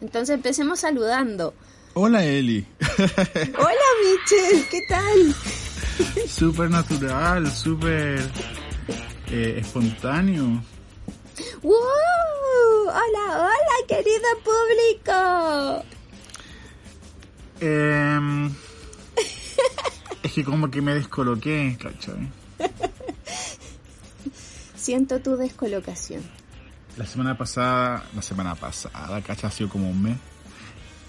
Entonces empecemos saludando. Hola Eli. Hola Michelle, ¿qué tal? súper natural, súper eh, espontáneo. ¡Wow! Hola, hola, querido público. Eh, es que como que me descoloqué, ¿cachai? Siento tu descolocación. La semana pasada, la semana pasada, ¿cachai? Ha sido como un mes.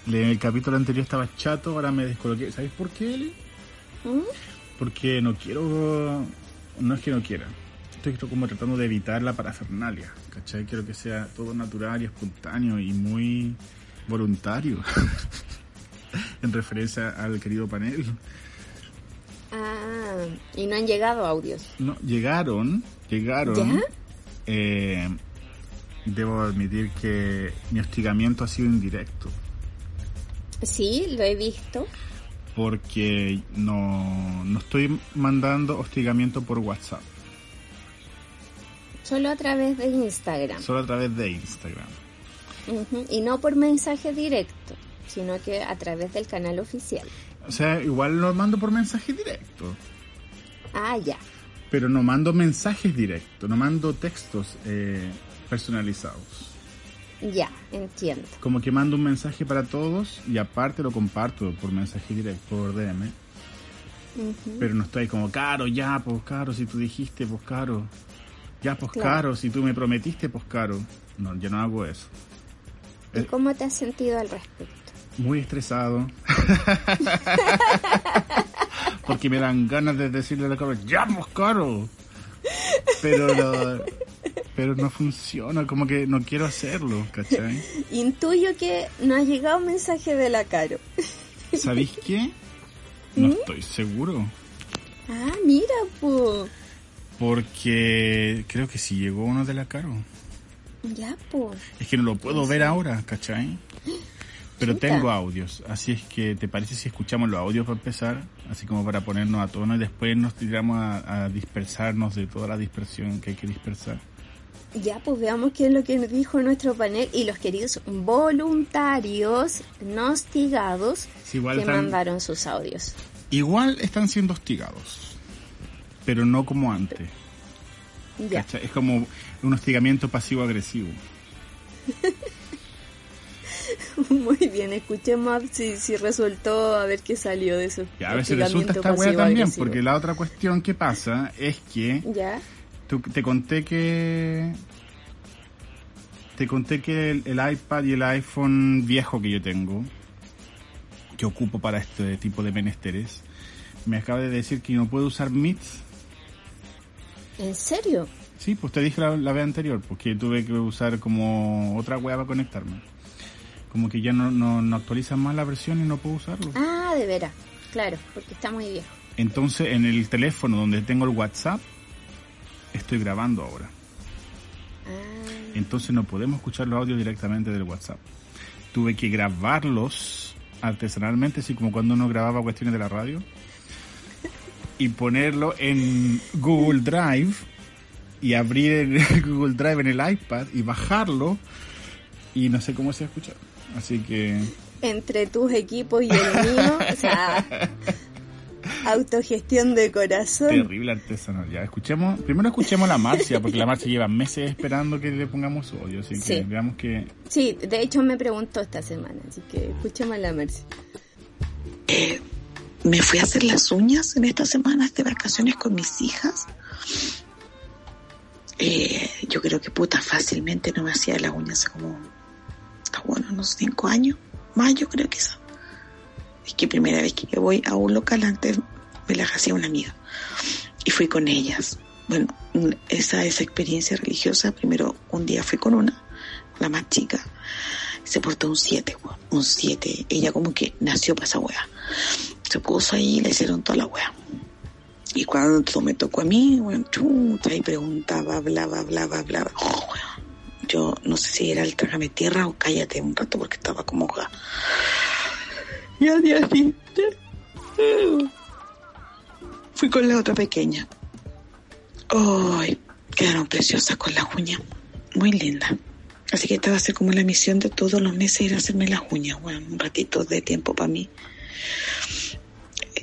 En el capítulo anterior estaba chato, ahora me descoloqué. ¿Sabes por qué, Eli? ¿Mm? Porque no quiero... No es que no quiera. Estoy como tratando de evitar la parafernalia, ¿cachai? Quiero que sea todo natural y espontáneo y muy voluntario. en referencia al querido panel. Ah, y no han llegado audios. No, llegaron, llegaron. ¿Ya? Eh, debo admitir que mi hostigamiento ha sido indirecto. Sí, lo he visto. Porque no, no estoy mandando hostigamiento por WhatsApp, Solo a través de Instagram. solo a través de Instagram. Y no por mensaje directo, sino que a través del canal oficial. O sea, igual lo mando por mensaje directo, Ah, ya. pero no mando mensajes directos, no mando textos eh, personalizados. Ya, entiendo. Como que mando un mensaje para todos y aparte lo comparto por mensaje directo, por DM. Ujú. Pero no estoy como, caro, ya, pues caro, si tú dijiste, pues caro. Ya, pues Claro. caro, si tú me prometiste, pues caro. No, yo no hago eso. ¿Y Eh. cómo te has sentido al respecto? Muy estresado. Porque me dan ganas de decirle a la cara, ya, pues caro. Pero, lo- pero no funciona, como que no quiero hacerlo, ¿cachai? Intuyo que no ha llegado mensaje de la Caro. ¿Sabéis qué? No ¿Mm? estoy seguro. Ah, mira, po. Porque creo que sí llegó uno de la Caro. Ya, po. Es que no lo puedo ver ahora, ¿cachai? Pero tengo audios, así es que ¿te parece si escuchamos los audios para empezar? Así como para ponernos a tono y después nos tiramos a, a dispersarnos de toda la dispersión que hay que dispersar. Ya, pues veamos qué es lo que nos dijo nuestro panel y los queridos voluntarios no hostigados Sí, igual, que están, mandaron sus audios. igual están siendo hostigados, pero no como antes. Ya. Es como un hostigamiento pasivo-agresivo. muy bien, escuchemos si, si resultó, a ver qué salió de eso. Y a ver si resulta esta wea también, porque la otra cuestión que pasa es que Ya, Tú- te conté que te conté que el, el iPad y el iPhone viejo que yo tengo que ocupo para este tipo de menesteres me acaba de decir que no puedo usar Meet ¿en serio? sí pues te dije la, la vez anterior porque tuve que usar como otra web para conectarme como que ya no, no, no actualizan más la versión y no puedo usarlo Ah, de veras, claro, porque está muy viejo. entonces en el teléfono donde tengo el WhatsApp estoy grabando ahora Ah, entonces no podemos escuchar los audios directamente del WhatsApp. Tuve que grabarlos artesanalmente, así como cuando uno grababa cuestiones de la radio, y ponerlo en Google Drive y abrir el Google Drive en el iPad y bajarlo y no sé cómo se va a escuchar. Así que entre tus equipos y el mío, o sea, autogestión de corazón. terrible artesanal. Ya escuchemos, primero escuchemos a la Marcia, porque la Marcia lleva meses esperando que le pongamos su audio, así que Sí. veamos que Sí, de hecho me preguntó esta semana, así que escuchemos a la Mercy. me fui a hacer las uñas en estas semanas de vacaciones con mis hijas. Eh, yo creo que puta fácilmente no me hacía las uñas como, bueno, unos cinco años, más yo creo que eso. Es que primera vez que voy a un local antes me las hacía una amiga y fui con ellas. Bueno, esa, esa experiencia religiosa, primero un día fui con una, la más chica, se portó un 7, un 7. Ella como que nació para esa wea. Se puso ahí y le hicieron toda la wea. Y cuando me tocó a mí, bueno, chuta, y preguntaba, hablaba, hablaba, hablaba. Oh. Yo no sé si era el trágame tierra o cállate un rato porque estaba como hoja. Y al día fui con la otra pequeña. ¡Ay! quedaron preciosas con las uñas. Muy lindas. Así que esta va a ser como la misión de todos los meses ir a hacerme las uñas. Bueno, un ratito de tiempo para mí.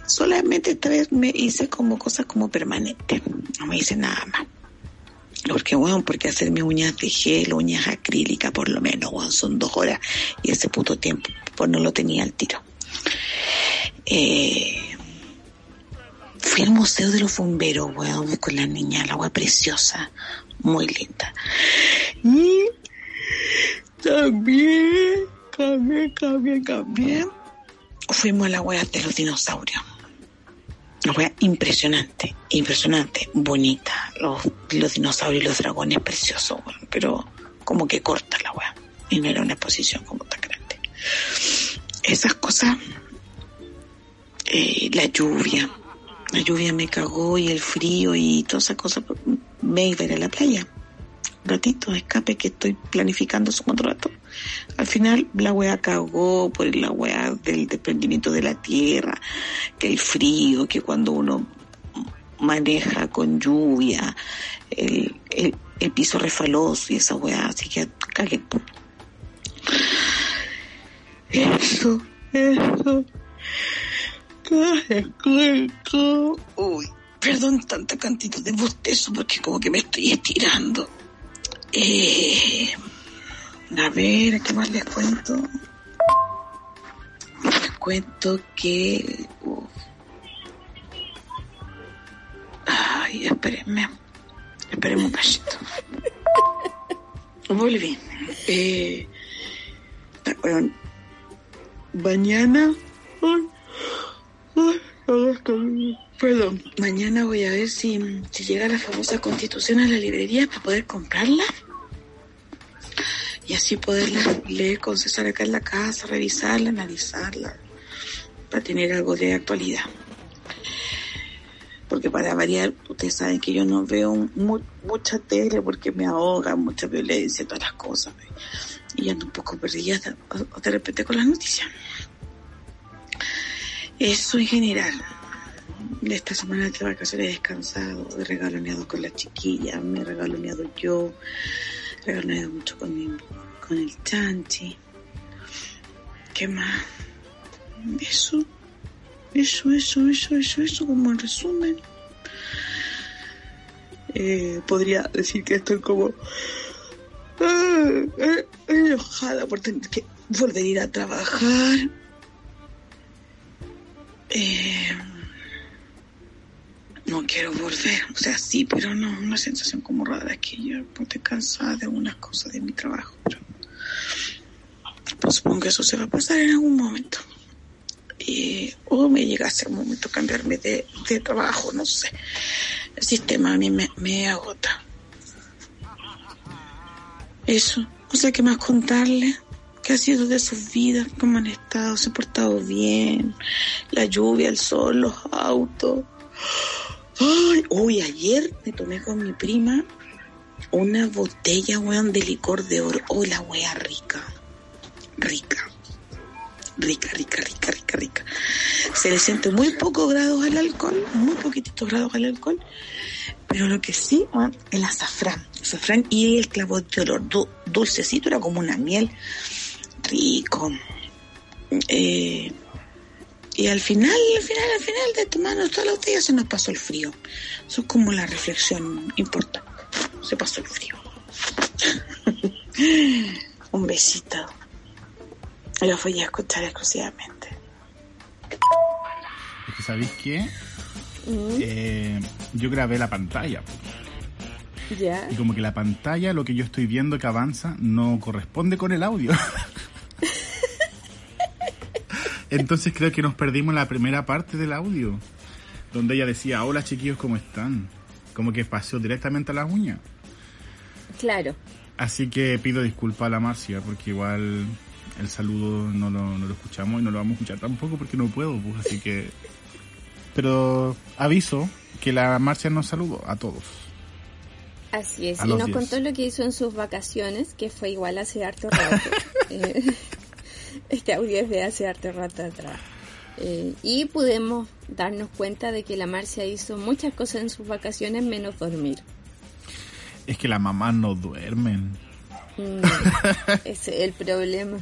Solamente esta vez me hice como cosas como permanentes. No me hice nada más. Porque, bueno, porque hacerme uñas de gel, uñas acrílicas, por lo menos, bueno, son dos horas. Y ese puto tiempo, pues no lo tenía al tiro. Eh, fui al Museo de los Bomberos, weón, con la niña, la agua preciosa, muy linda. Y también, también, también, también, fuimos a la wea de los dinosaurios. Una wea impresionante, impresionante, bonita. Los, los dinosaurios y los dragones preciosos, pero como que corta la wea. Y no era una exposición como tan grande. Esas cosas, eh, la lluvia, la lluvia me cagó y el frío y todas esas cosas. Me iba a ir a la playa. Un ratito, escape que estoy planificando su contrato. Al final la wea cagó por la wea del desprendimiento de la tierra, que el frío, que cuando uno maneja con lluvia, el, el, piso refaloso y esa wea, así que cagué. Eso, eso. Uy, perdón tanta cantidad de bostezo porque como que me estoy estirando. Eh, a ver, ¿qué más les cuento? Les cuento que... Ay, espérenme. Esperemos un cachito. Volví. Eh, bueno, mañana... Perdón, mañana voy a ver si, si llega la famosa constitución a la librería para poder comprarla y así poderla leer con César acá en la casa, revisarla, analizarla, para tener algo de actualidad. Porque para variar, ustedes saben que yo no veo mu- mucha tele porque me ahoga, mucha violencia, todas las cosas. Y ando un poco perdida de repente con las noticias. Eso en general. De esta semana de vacaciones he descansado, he regaloneado con la chiquilla, me he regaloneado yo, he regaloneado mucho con, mi, con el chanchi. ¿Qué más? Eso, eso, eso, eso, eso, eso, como en resumen. Eh, podría decir que estoy como eh, eh, enojada por tener que volver a ir a trabajar. Eh, no quiero volver, o sea, sí, pero no, una sensación como rara que yo estoy cansada de algunas cosas de mi trabajo, pero pues supongo que eso se va a pasar en algún momento. Y, o me llegase un momento cambiarme de, de trabajo, no sé. El sistema a mí me, me agota. Eso, o sea, ¿qué más contarle? ¿Qué ha sido de sus vidas? ¿Cómo han estado? ¿Se han portado bien? La lluvia, el sol, los autos. Ay, uy, ayer me tomé con mi prima una botella, de licor de oro. Oh, la wea rica. Rica. Rica, rica, rica, rica, rica. Se le siente muy pocos grados al alcohol, muy poquititos grados al alcohol. Pero lo que sí, weón, el azafrán. Azafrán y el clavo de olor. Du- dulcecito, era como una miel. Rico. Eh, y al final, al final, al final de tomarnos toda la botella se nos pasó el frío. Eso es como la reflexión importante. Se pasó el frío. Un besito. Lo voy a escuchar exclusivamente. Es que, ¿sabéis qué? Mm, Eh, yo grabé la pantalla. ya. Y como que la pantalla, lo que yo estoy viendo que avanza, no corresponde con el audio. Entonces creo que nos perdimos la primera parte del audio. Donde ella decía, hola chiquillos, ¿cómo están? Como que pasó directamente a las uñas. Claro. Así que pido disculpas a la Marcia, porque igual el saludo no lo, no lo escuchamos y no lo vamos a escuchar tampoco porque no puedo, pues así que... Pero aviso que la Marcia nos saludó a todos. Así es. A Y nos diez. contó lo que hizo en sus vacaciones, que fue igual hace harto rato. Eh, este audio es de hace harto rato atrás. Eh, y pudimos darnos cuenta de que la Marcia hizo muchas cosas en sus vacaciones menos dormir. Es que las mamás no duermen. Mm, ese es el problema.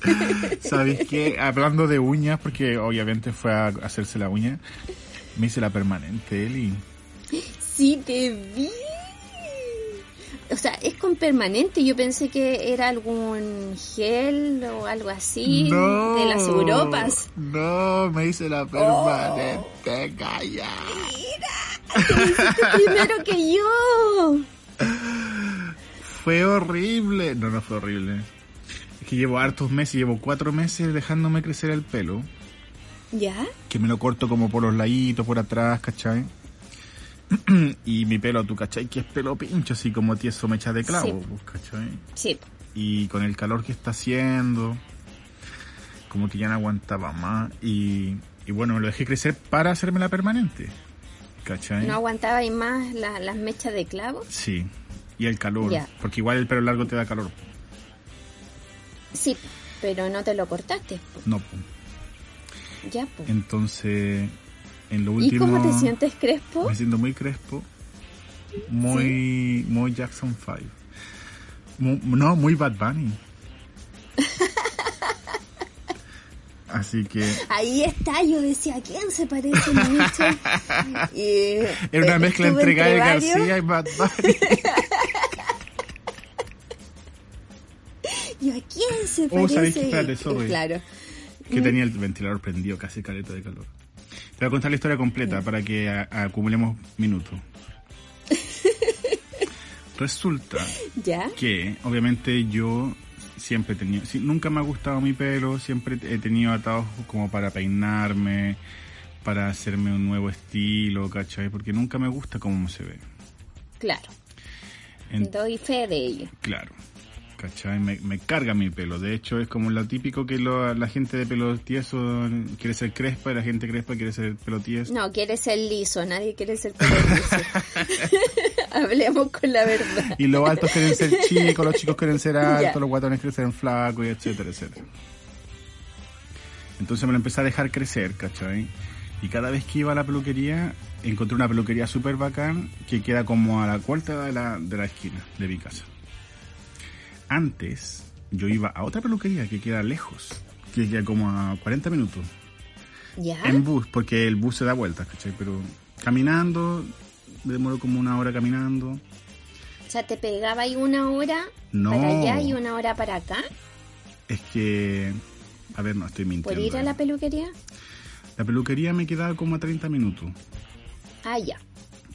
¿Sabéis qué? Hablando de uñas, porque obviamente fue a hacerse la uña, me hice la permanente, Eli. Sí, te vi. O sea, es con permanente. Yo pensé que era algún gel o algo así No. de las Europas. No, me hice la permanente, calla. Primero que yo. Fue horrible. No, no fue horrible. Es que llevo hartos meses, llevo cuatro meses dejándome crecer el pelo. ¿Ya? Que me lo corto como por los laditos, por atrás, ¿cachai? y mi pelo, tú, ¿cachai? Que es pelo pincho, así como tieso mecha de clavo, Sí. pues, ¿cachai? Sí. Y con el calor que está haciendo, como que ya no aguantaba más. Y, y bueno, me lo dejé crecer para hacerme la permanente, ¿cachai? ¿No aguantaba más la- las mechas de clavo? Sí, y el calor, Ya. porque igual el pelo largo te da calor. Sí, pero no te lo cortaste. No, po. Ya, pues. entonces, en lo ¿Y último... cómo te sientes, Crespo? Me siento muy crespo, muy, muy Jackson 5. Mu- no, muy Bad Bunny. Así que Ahí está, yo decía, ¿a quién se parece mucho? Y, era una eh, mezcla entre Gael varios. García y Bad Bunny. ¿Y a quién se Oh, ¿sabes parece? qué? Espérate, Y- sorry. Claro. que tenía el ventilador prendido, casi caleta de calor. Te voy a contar la historia completa para que a- acumulemos minutos. Resulta ¿Ya? que obviamente yo siempre he tenido, nunca me ha gustado mi pelo, siempre he tenido atados como para peinarme, para hacerme un nuevo estilo, ¿cachai? Porque nunca me gusta cómo se ve. Claro. En- Doy fe de ello. claro, ¿cachai? Me, me carga mi pelo. De hecho, es como lo típico que lo- la gente de pelo tieso quiere ser crespa y la gente crespa quiere ser pelo tieso. No, quiere ser liso, nadie quiere ser pelo liso. Hablemos con la verdad. Y los altos quieren ser chicos, los chicos quieren ser altos, los guatones quieren ser flacos, y etcétera, etcétera. Entonces me lo empecé a dejar crecer, ¿cachai? Y cada vez que iba a la peluquería, encontré una peluquería súper bacán que queda como a la vuelta de la, de la esquina de mi casa. Antes, yo iba a otra peluquería que queda lejos, que queda como a 40 minutos ¿Ya? en bus, porque el bus se da vueltas, ¿cachai? Pero caminando, me demoro como una hora caminando. O sea, te pegaba ahí una hora No. para allá y una hora para acá Es que, a ver, no estoy mintiendo. por ir a eh. la peluquería. La peluquería me quedaba como a 30 minutos, Ah, ya.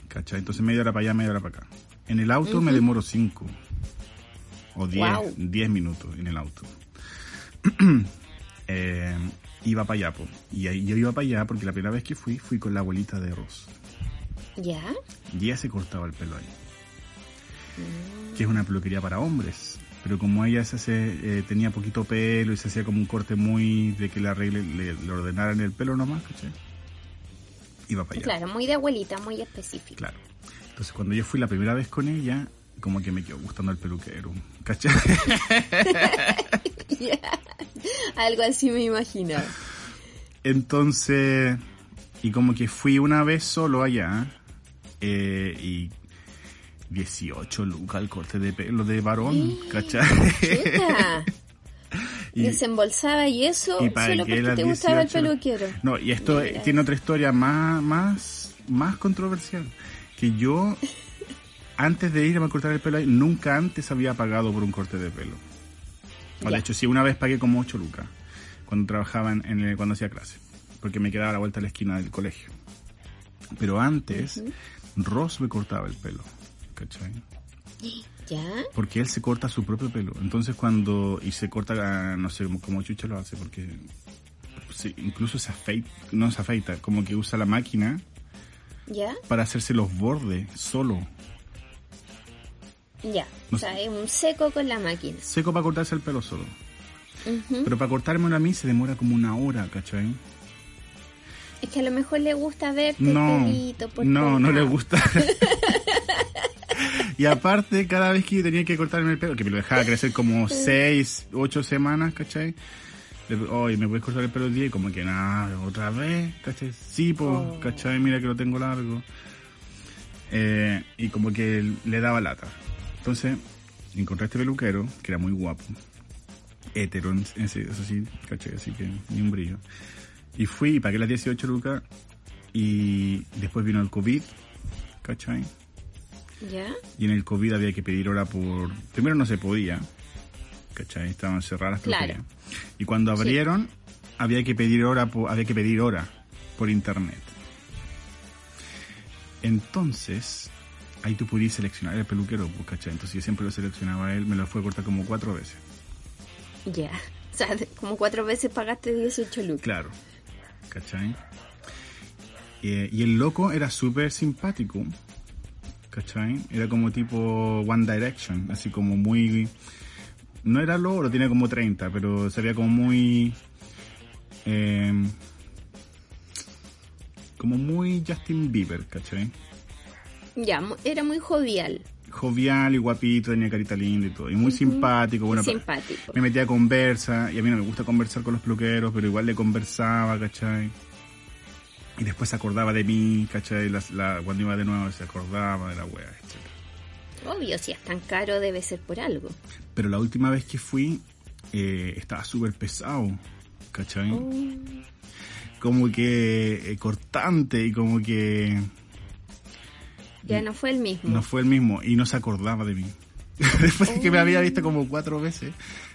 ¿cachai? Entonces media hora para allá, media hora para acá. En el auto me demoro 5 o 10, Guau. 10 minutos en el auto. Eh, iba para allá, po. y ahí yo iba para allá porque la primera vez que fui, fui con la abuelita de Ross. ¿Ya? Y ella se cortaba el pelo ahí. Que es una peluquería para hombres. Pero como ella se hace, eh, tenía poquito pelo y se hacía como un corte muy de que le arregle, le, le ordenaran el pelo nomás, ¿cachai? Iba para allá. Claro, muy de abuelita, muy específico. Claro. Entonces cuando yo fui la primera vez con ella, como que me quedó gustando el peluquero. ¿Cachai? Algo así me imaginaba. Entonces, y como que fui una vez solo allá, eh, y 18 lucas el corte de pelo de varón, ¿cachai? Y- Desembolsaba y eso y solo porque te gustaba el 18. peluquero. No, y esto Mira. tiene otra historia más, más, más controversial. Que yo, antes de irme a cortar el pelo ahí, nunca antes había pagado por un corte de pelo. O de hecho, sí, una vez pagué como 8 lucas cuando trabajaba en, el- cuando hacía clase. Porque me quedaba a la vuelta de la esquina del colegio. Pero antes, Ross me cortaba el pelo. ¿Cachai? ¿Ya? Porque él se corta su propio pelo. Entonces cuando... Y se corta, no sé cómo Chucha lo hace, porque... sí, incluso se afeita, no se afeita, como que usa la máquina ¿Ya? para hacerse los bordes solo. Ya. O sea, es un seco con la máquina. Seco para cortarse el pelo solo. Pero para cortármelo a mí se demora como una hora, ¿cachai? Es que a lo mejor le gusta verte No, el pelito por no, no le gusta. y aparte, cada vez que tenía que cortarme el pelo, que me lo dejaba crecer como 6, 8 semanas, ¿cachai? Oye, ¿me puedes cortar el pelo el día? Y como que nada, otra vez, ¿cachai? Sí, pues, Oh. ¿cachai? Mira que lo tengo largo. Eh, y como que le daba lata. Entonces, encontré a este peluquero, que era muy guapo. Hétero, en- en ese- eso sí, ¿cachai? Así que ni un brillo. Y fui y pagué las 18 lucas. Y después vino el COVID, ¿cachai? ¿Ya? Y en el COVID había que pedir hora por... Primero no se podía, ¿cachai? Estaban cerradas las Claro. Y cuando abrieron, había que pedir hora por, había que pedir hora por internet. Entonces, ahí tú podías seleccionar el peluquero, pues, ¿cachai? Entonces yo siempre lo seleccionaba a él, me lo fue a cortar como cuatro veces. Ya. O sea, como cuatro veces pagaste 18 lucas. Claro, ¿cachai? Eh, y el loco era súper simpático, ¿cachai? Era como tipo One Direction, así como muy... No era loro, tenía como 30, pero se veía como muy... eh, como muy Justin Bieber, ¿cachai? Ya, era muy jovial. Jovial y guapito, tenía carita linda y todo. Y muy simpático, bueno, simpático. me metía a conversa, y a mí no me gusta conversar con los peluqueros, pero igual le conversaba, ¿cachai? Y después se acordaba de mí, ¿cachai? La, la- cuando iba de nuevo se acordaba de la wea, etc. Obvio, si es tan caro debe ser por algo. Pero la última vez que fui, eh, estaba súper pesado, ¿cachai? Oh. Como que eh, cortante y como que Ya no fue el mismo. no fue el mismo y no se acordaba de mí. Después de que me había visto como cuatro veces,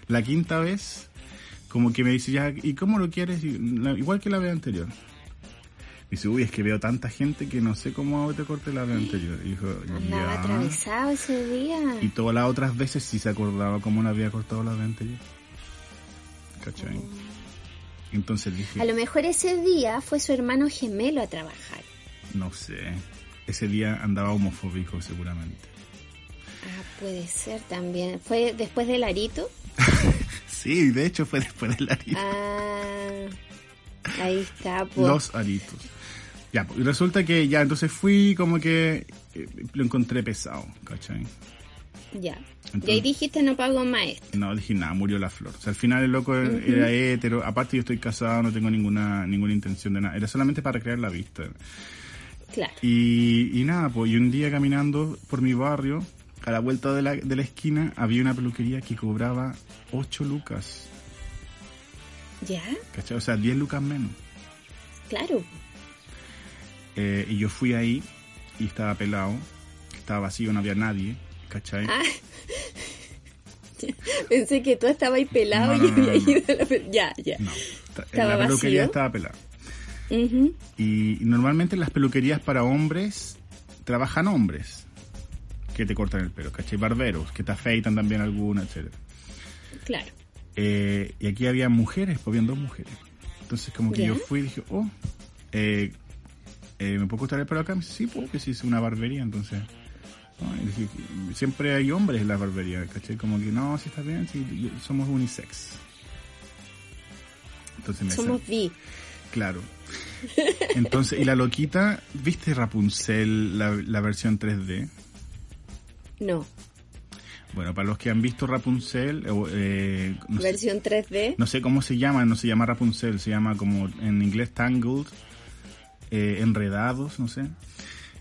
la quinta vez, como que me dice, ya, ¿y cómo lo quieres? Y igual que la vez anterior. Dice, uy, es que veo tanta gente que no sé cómo te corté la vez anterior. Y dijo, Andaba ya. atravesado ese día. Y todas las otras veces sí se acordaba cómo la había cortado la vez anterior. ¿Cachai? Entonces dije, A lo mejor ese día fue su hermano gemelo a trabajar. no sé, ese día andaba homofóbico seguramente. Ah, puede ser también. ¿Fue después del arito? Sí, de hecho fue después del arito. Ah, ahí está. pues. Los aritos. Ya, pues, y resulta que ya, entonces fui como que eh, lo encontré pesado, ¿cachai? Ya. Entonces- y ahí dijiste no pago más esto. No, dije nada, murió la flor. O sea, al final el loco era hétero. Aparte yo estoy casado, no tengo ninguna ninguna intención de nada. Era solamente para recrear la vista. Claro. Y, y nada, pues y un día caminando por mi barrio, a la vuelta de la, de la esquina, había una peluquería que cobraba 8 lucas. Ya, ¿Cachai? O sea, 10 lucas menos. claro. Eh, y yo fui ahí y estaba pelado, estaba vacío, no había nadie, ¿cachai? Ah. Pensé que tú estabas ahí pelado No, y no, había ido a la Ya, ya. No, ta- ¿Estaba la peluquería vacío? estaba Y normalmente las peluquerías para hombres trabajan hombres que te cortan el pelo, ¿cachai? Barberos, que te afeitan también alguna, etcétera. Claro. Eh, y aquí había mujeres, pues habían dos mujeres. Entonces como que yo fui y dije, oh, eh, eh, ¿me puedo cortar el pelo acá? Me dice, sí, pues que sí, es una barbería, entonces... no, y dije, siempre hay hombres en la barbería, ¿cachai? Como que no, sí está bien, sí, somos unisex. Entonces me Somos bi. Claro. Entonces, y la loquita, ¿viste Rapunzel, la, la versión 3D? No. Bueno, para los que han visto Rapunzel, eh, eh, no, sé, Versión 3D. no sé cómo se llama, no se llama Rapunzel, se llama como en inglés Tangled, eh, Enredados, no sé.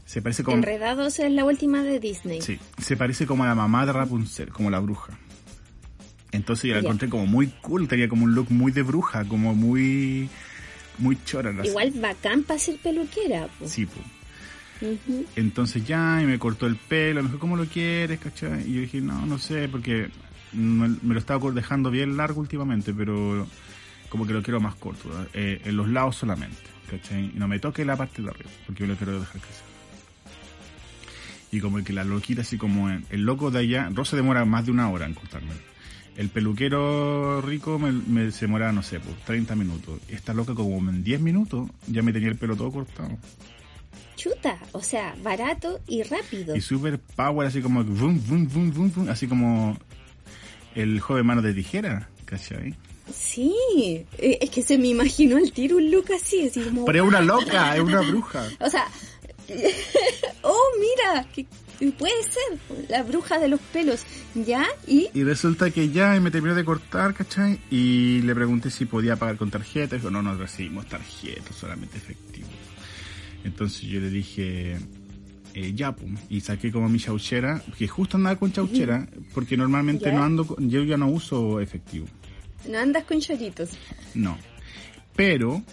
Se parece como... Enredados es la última de Disney. Sí, se parece como a la mamá de Rapunzel, como la bruja. Entonces yo la encontré como muy cool, tenía como un look muy de bruja, como muy... Muy chora. la- Igual bacán para ser peluquera. po. Sí, pues. Entonces ya, y me cortó el pelo, me dijo, ¿cómo lo quieres, cachai? Y yo dije, no, no sé, porque me, me lo estaba dejando bien largo últimamente, pero como que lo quiero más corto, eh, en los lados solamente, ¿cachai? Y no me toque la parte de arriba, porque yo lo quiero dejar crecer. Y como que la loquita, así como en- el loco de allá, Rosa demora más de una hora en cortarme. El peluquero rico me, me- se demora, no sé, pues 30 minutos. Esta loca como en 10 minutos ya me tenía el pelo todo cortado. Chuta, o sea, barato y rápido. Y super power, así como vum, vum, vum, vum, vum, así como el joven mano de tijera, ¿cachai? Sí, eh, es que se me imaginó el tiro un look así, así como... Pero es una loca, es una bruja. O sea, oh, mira, puede ser la bruja de los pelos, ¿ya? ¿Y? Y resulta que ya y me terminó de cortar, ¿cachai? Y le pregunté si podía pagar con tarjeta. Dijo, no, no recibimos tarjeta, solamente efectivo. Entonces yo le dije, eh, ya, pum. Y saqué como mi chauchera, que justo andaba con chauchera, porque normalmente no ando, con- yo ya no uso efectivo. No andas con choritos. No. Pero,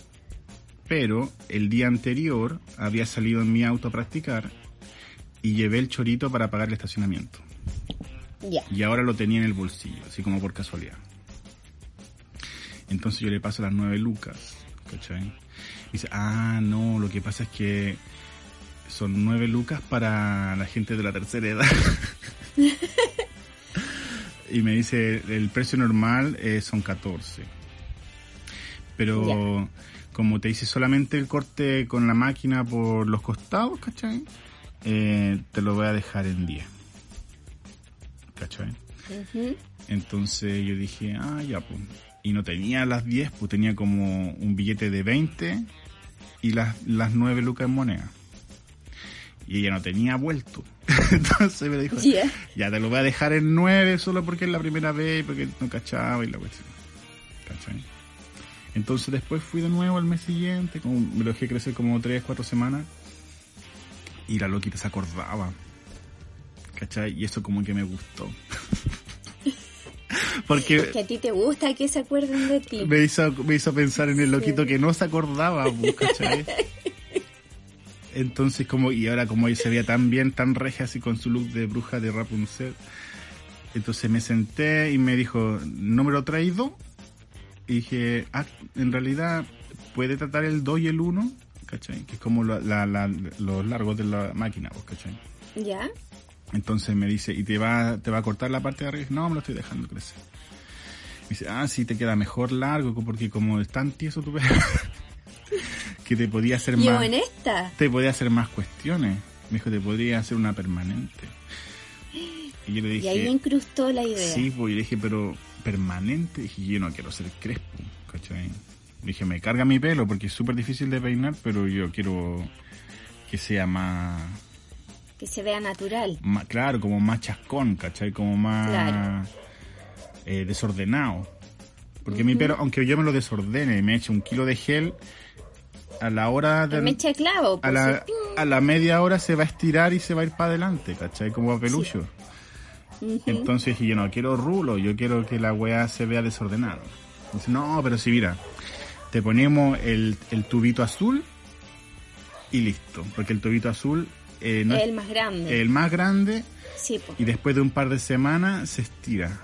pero el día anterior había salido en mi auto a practicar y llevé el chorito para pagar el estacionamiento. Y ahora lo tenía en el bolsillo, así como por casualidad. Entonces yo le paso las nueve lucas, ¿cachai? Y dice, ah, no, lo que pasa es que son nueve lucas para la gente de la tercera edad. y me dice, el precio normal eh, son 14. Pero como te dice solamente el corte con la máquina por los costados, ¿cachai? Eh, te lo voy a dejar en 10. ¿Cachai? Entonces yo dije, ah, ya, pues. Y no tenía las 10, pues tenía como un billete de 20 y las, las 9 lucas en moneda. Y ella no tenía vuelto. Entonces me dijo, Ya. ya te lo voy a dejar en 9 solo porque es la primera vez, porque no cachaba y la cuestión. ¿Cachai? Entonces después fui de nuevo al mes siguiente, como me lo dejé crecer como 3, 4 semanas. Y la loquita se acordaba. ¿Cachai? Y eso como que me gustó. Porque Que a ti te gusta que se acuerden de ti. me hizo, me hizo pensar en el loquito que no se acordaba, ¿cachai? Entonces como, y ahora como ella se veía tan bien, tan regia así con su look de bruja de Rapunzel, entonces me senté y me dijo, número traído, y dije, ah, en realidad puede tratar el 2 y el 1, ¿cachai? Que es como la- la- la- los largos de la máquina, pues, ¿cachai? ¿Ya? Entonces me dice, ¿y te va, te va a cortar la parte de arriba? No, me lo estoy dejando crecer. Me dice, ah, sí, te queda mejor largo, porque como es tan tieso tu pelo, que te podía hacer Yo más, en esta. te podía hacer más cuestiones. Me dijo, te podría hacer una permanente. Y yo le Y ahí dije, incrustó la idea. sí, pues yo le dije, pero permanente. dije, yo no quiero ser crespo, ¿cachai? Dije, me carga mi pelo porque es súper difícil de peinar, pero yo quiero que sea más, Que se vea natural. más, claro, como más chascón, ¿cachai? Como más Claro. eh, desordenado. Porque mi pelo, aunque yo me lo desordene, me eche un kilo de gel, a la hora de... Me echa clavo. a Pues, la, sí. a la media hora se va a estirar y se va a ir para adelante, ¿cachai? Como a pelucho. Entonces dije, yo no quiero rulo, yo quiero que la weá se vea desordenada. Dice, no, pero si mira, te ponemos el, el tubito azul y listo. Porque el tubito azul eh, no Es el más grande. el más grande Sí, pues. y después de un par de semanas se estira.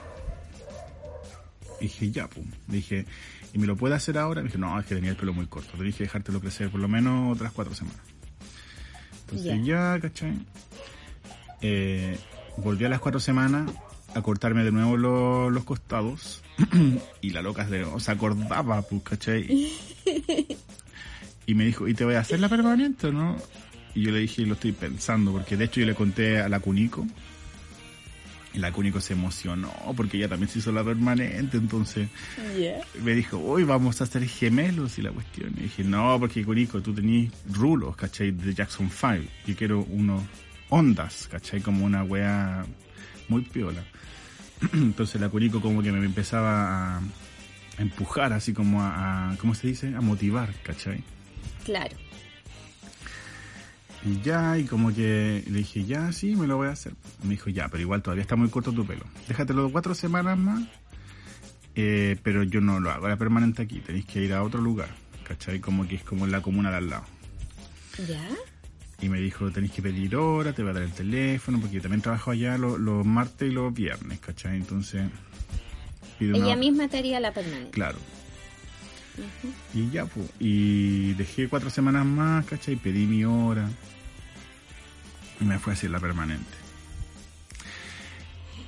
Y dije, ya, pum. Dije, ¿y me lo puede hacer ahora? Me dije, no, es que tenía el pelo muy corto. Te dije dejártelo crecer por lo menos otras cuatro semanas. Entonces ya, ¿cachai? Eh, volví a las cuatro semanas a cortarme de nuevo lo- los costados. Y la loca se, o se acordaba, pues, ¿cachai? y me dijo, ¿y te voy a hacer la permanente o no? Y yo le dije, lo estoy pensando, porque de hecho yo le conté a la Cunico. Y la Cunico se emocionó porque ella también se hizo la permanente, entonces me dijo, hoy vamos a hacer gemelos y la cuestión. Y dije, no, porque Cunico, tú tenías rulos, ¿cachai? De Jackson 5. Yo quiero unos ondas, ¿cachai? Como una wea muy piola. Entonces la Cunico como que me empezaba a empujar, así como a, a- ¿cómo se dice? A motivar, ¿cachai? Claro. Y ya, y como que le dije, ya, sí, me lo voy a hacer. Me dijo, ya, pero igual todavía está muy corto tu pelo. Déjatelo cuatro semanas más, eh, pero yo no lo hago, era permanente aquí, tenéis que ir a otro lugar, ¿cachai? Como que es como en la comuna de al lado. ¿Ya? Y me dijo, tenéis que pedir hora, te va a dar el teléfono, porque yo también trabajo allá los, los martes y los viernes, ¿cachai? Entonces, pido una- Ella misma te haría la permanente. Claro. Y ya, pues. Y dejé cuatro semanas más, ¿cachai? Pedí mi hora. Y me fue a hacer la permanente.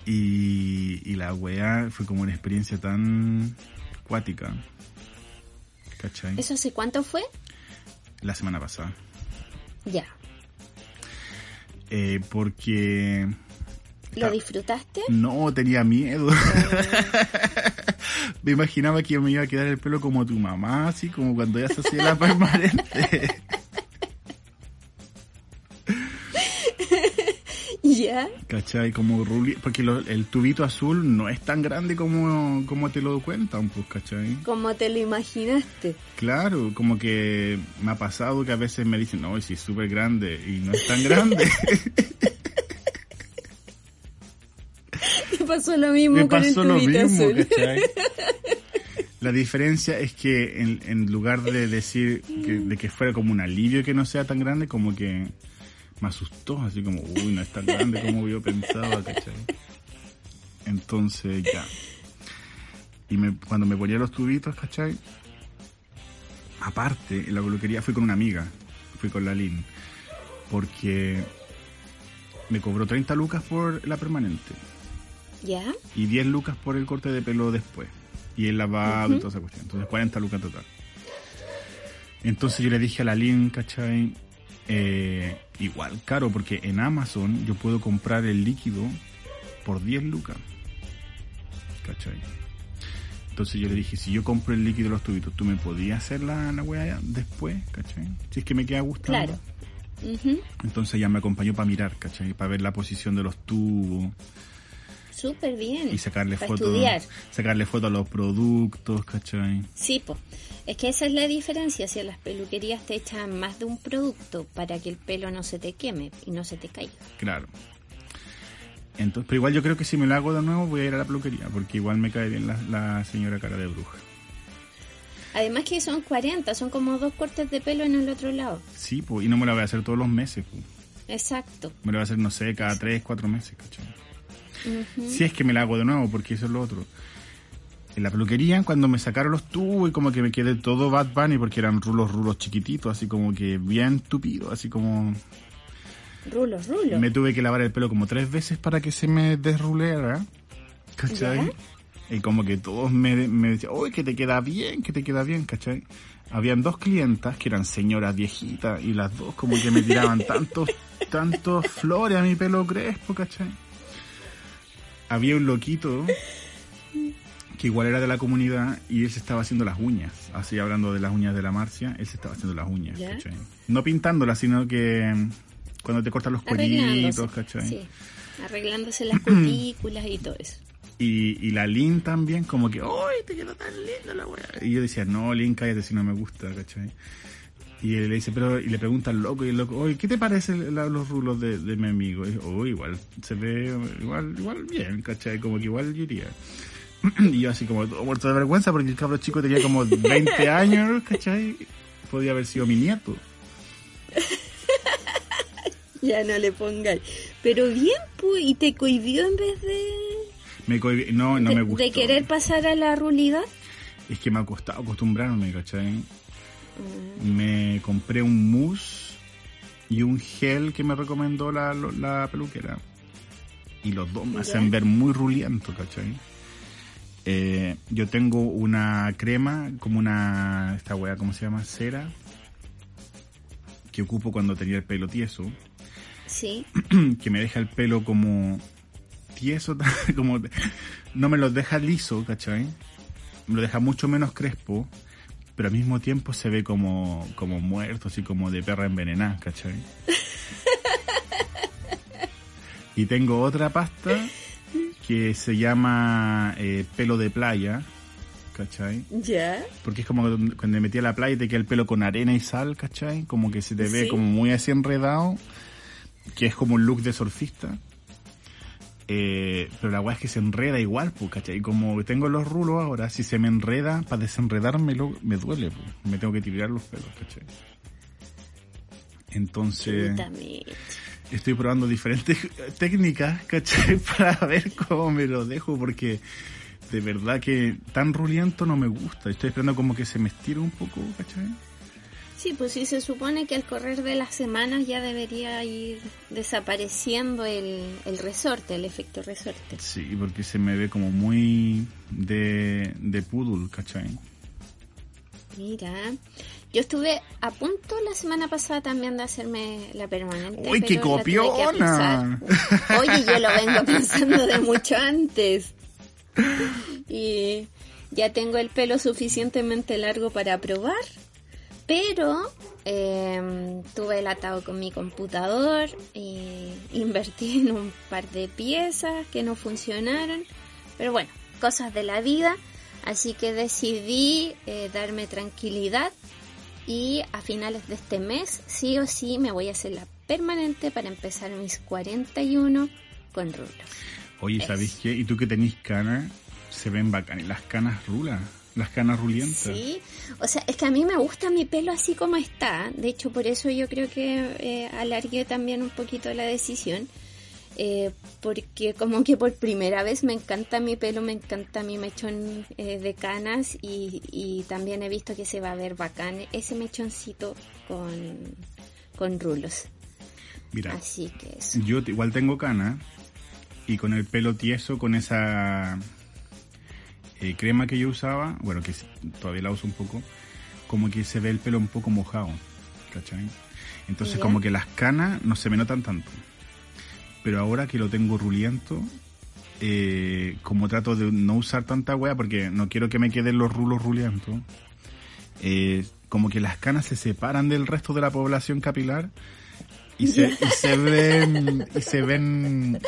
Y, y la weá fue como una experiencia tan cuática. ¿Cachai? ¿Eso hace cuánto fue? La semana pasada. Ya. Eh, porque ¿Lo disfrutaste? no tenía miedo. me imaginaba que me iba a quedar el pelo como tu mamá, así como cuando ya se hacía la permanente. ¿Ya? ¿Cachai? Como ruli porque lo- el tubito azul no es tan grande como, como te lo cuentan, pues, ¿cachai? Como te lo imaginaste. Claro, como que me ha pasado que a veces me dicen, no, sí, es súper grande y no es tan grande. Me pasó lo mismo me con el pasó lo tubito mismo, azul. ¿cachai? La diferencia es que en, en lugar de decir que, de que fuera como un alivio que no sea tan grande, como que me asustó, así como, uy, no es tan grande como yo pensaba, ¿cachai? Entonces ya. Y me, cuando me ponía los tubitos, ¿cachai? Aparte, en la peluquería fui con una amiga, fui con la Lin, porque me cobró 30 lucas por la permanente ¿Ya? y 10 lucas por el corte de pelo después. Y el lavado y toda esa cuestión. Entonces 40 lucas total. Entonces yo le dije a la Lin, ¿cachai? Eh, igual caro, porque en Amazon yo puedo comprar el líquido por 10 lucas. ¿Cachai? Entonces yo le dije, si yo compro el líquido de los tubitos, ¿tú me podías hacer la, la weá después? ¿Cachai? Si es que me queda gustando. Claro. Entonces ella me acompañó para mirar, ¿cachai? Para ver la posición de los tubos Súper bien. y sacarle fotos sacarle fotos a los productos, ¿cachai? Sí, pues. Es que esa es la diferencia. Si a las peluquerías te echan más de un producto para que el pelo no se te queme y no se te caiga. Claro. Entonces, pero igual yo creo que si me lo hago de nuevo voy a ir a la peluquería, porque igual me cae bien la, la señora cara de bruja. Además que son 40, son como dos cortes de pelo en el otro lado. Sí, pues, y no me la voy a hacer todos los meses, pues. Exacto. Me la voy a hacer, no sé, cada tres, cuatro meses, ¿cachai? Si es que me la hago de nuevo, porque eso es lo otro. En la peluquería, cuando me sacaron los tubos y como que me quedé todo Bad Bunny, porque eran rulos, rulos chiquititos, así como que bien tupido, así como... Rulos, rulos. Me tuve que lavar el pelo como tres veces para que se me desruleara. ¿Cachai? Y como que todos me, me decían, uy, que te queda bien, que te queda bien, ¿cachai? Habían dos clientas que eran señoras viejitas y las dos como que me tiraban tantos, tantos flores a mi pelo crespo, ¿cachai? Había un loquito que igual era de la comunidad y él se estaba haciendo las uñas, así hablando de las uñas de la Marcia, él se estaba haciendo las uñas, ¿Ya? ¿cachai? No pintándolas, sino que mm, cuando te cortan los cueritos. ¿cachai? Sí. Arreglándose las cutículas y todo eso. Y, y la Lin también, como que, ¡ay, te quedó tan linda la weá! Y yo decía, no, Lin, cállate si no me gusta, ¿cachai? Y él le dice, pero, y le pregunta al loco, y el loco, oye, ¿qué te parece la- los rulos de, de mi amigo? Y dice, oh, igual, se ve, igual, igual bien, ¿cachai? Como que igual yo iría. y yo así como, todo muerto de vergüenza, porque el cabro chico tenía como 20 años, ¿cachai? Podía haber sido mi nieto. Ya no le pongáis. Pero bien, pues, y te cohibió en vez de, Me cohibí- no, no de, me gustó. de querer pasar a la rulidad. Es que me ha costado acostumbrarme, ¿cachai? Me compré un mousse y un gel que me recomendó la, la peluquera. Y los dos me hacen ver muy ruliento, ¿cachai? Eh, yo tengo una crema, como una, esta wea, ¿cómo se llama? Cera, que ocupo cuando tenía el pelo tieso, Sí. que me deja el pelo como tieso, como no me lo deja liso, ¿cachai? Me lo deja mucho menos crespo, pero al mismo tiempo se ve como, como muerto, así como de perra envenenada, ¿cachai? Y tengo otra pasta que se llama eh, pelo de playa, ¿cachai? Ya. Porque es como cuando me metí a la playa y te queda el pelo con arena y sal, ¿cachai? Como que se te ve Sí. como muy así enredado, que es como un look de surfista. Eh, pero la weá es que se enreda igual, pues, ¿cachai? Como tengo los rulos ahora, si se me enreda, para desenredármelo, me duele, pues. Me tengo que tirar los pelos, ¿cachai? Entonces. Estoy probando diferentes técnicas, ¿cachai? Para ver cómo me lo dejo, porque de verdad que tan ruliento no me gusta. Estoy esperando como que se me estire un poco, ¿cachai? Sí, pues sí se supone que al correr de las semanas ya debería ir desapareciendo el, el resorte, el efecto resorte. Sí, porque se me ve como muy de, de poodle, ¿cachai? Mira, yo estuve a punto la semana pasada también de hacerme la permanente. ¡Uy, qué copiona! Oye, yo lo vengo pensando de mucho antes. Y ya tengo el pelo suficientemente largo para probar, Pero eh, tuve el atado con mi computador, y invertí en un par de piezas que no funcionaron, pero bueno, cosas de la vida, así que decidí eh, darme tranquilidad y a finales de este mes sí o sí me voy a hacer la permanente para empezar mis 41 con rulos. Oye, ¿sabéis qué? ¿Y tú que tenés canas? Se ven bacanas. Las canas rulas. Las canas rulientas. Sí, o sea, es que a mí me gusta mi pelo así como está. De hecho, por eso yo creo que eh, alargué también un poquito la decisión. Eh, porque como que por primera vez me encanta mi pelo, me encanta mi mechón eh, de canas y, y, también he visto que se va a ver bacán ese mechoncito con, con rulos. Mira, Así que eso. yo igual tengo cana y con el pelo tieso, con esa eh, crema que yo usaba, bueno, que todavía la uso un poco, como que se ve el pelo un poco mojado, ¿cachai? Entonces Ya. como que las canas no se me notan tanto. Pero ahora que lo tengo ruliento, eh, como trato de no usar tanta wea porque no quiero que me queden los rulos rulientos, eh, como que las canas se separan del resto de la población capilar y se, y se ven y se ven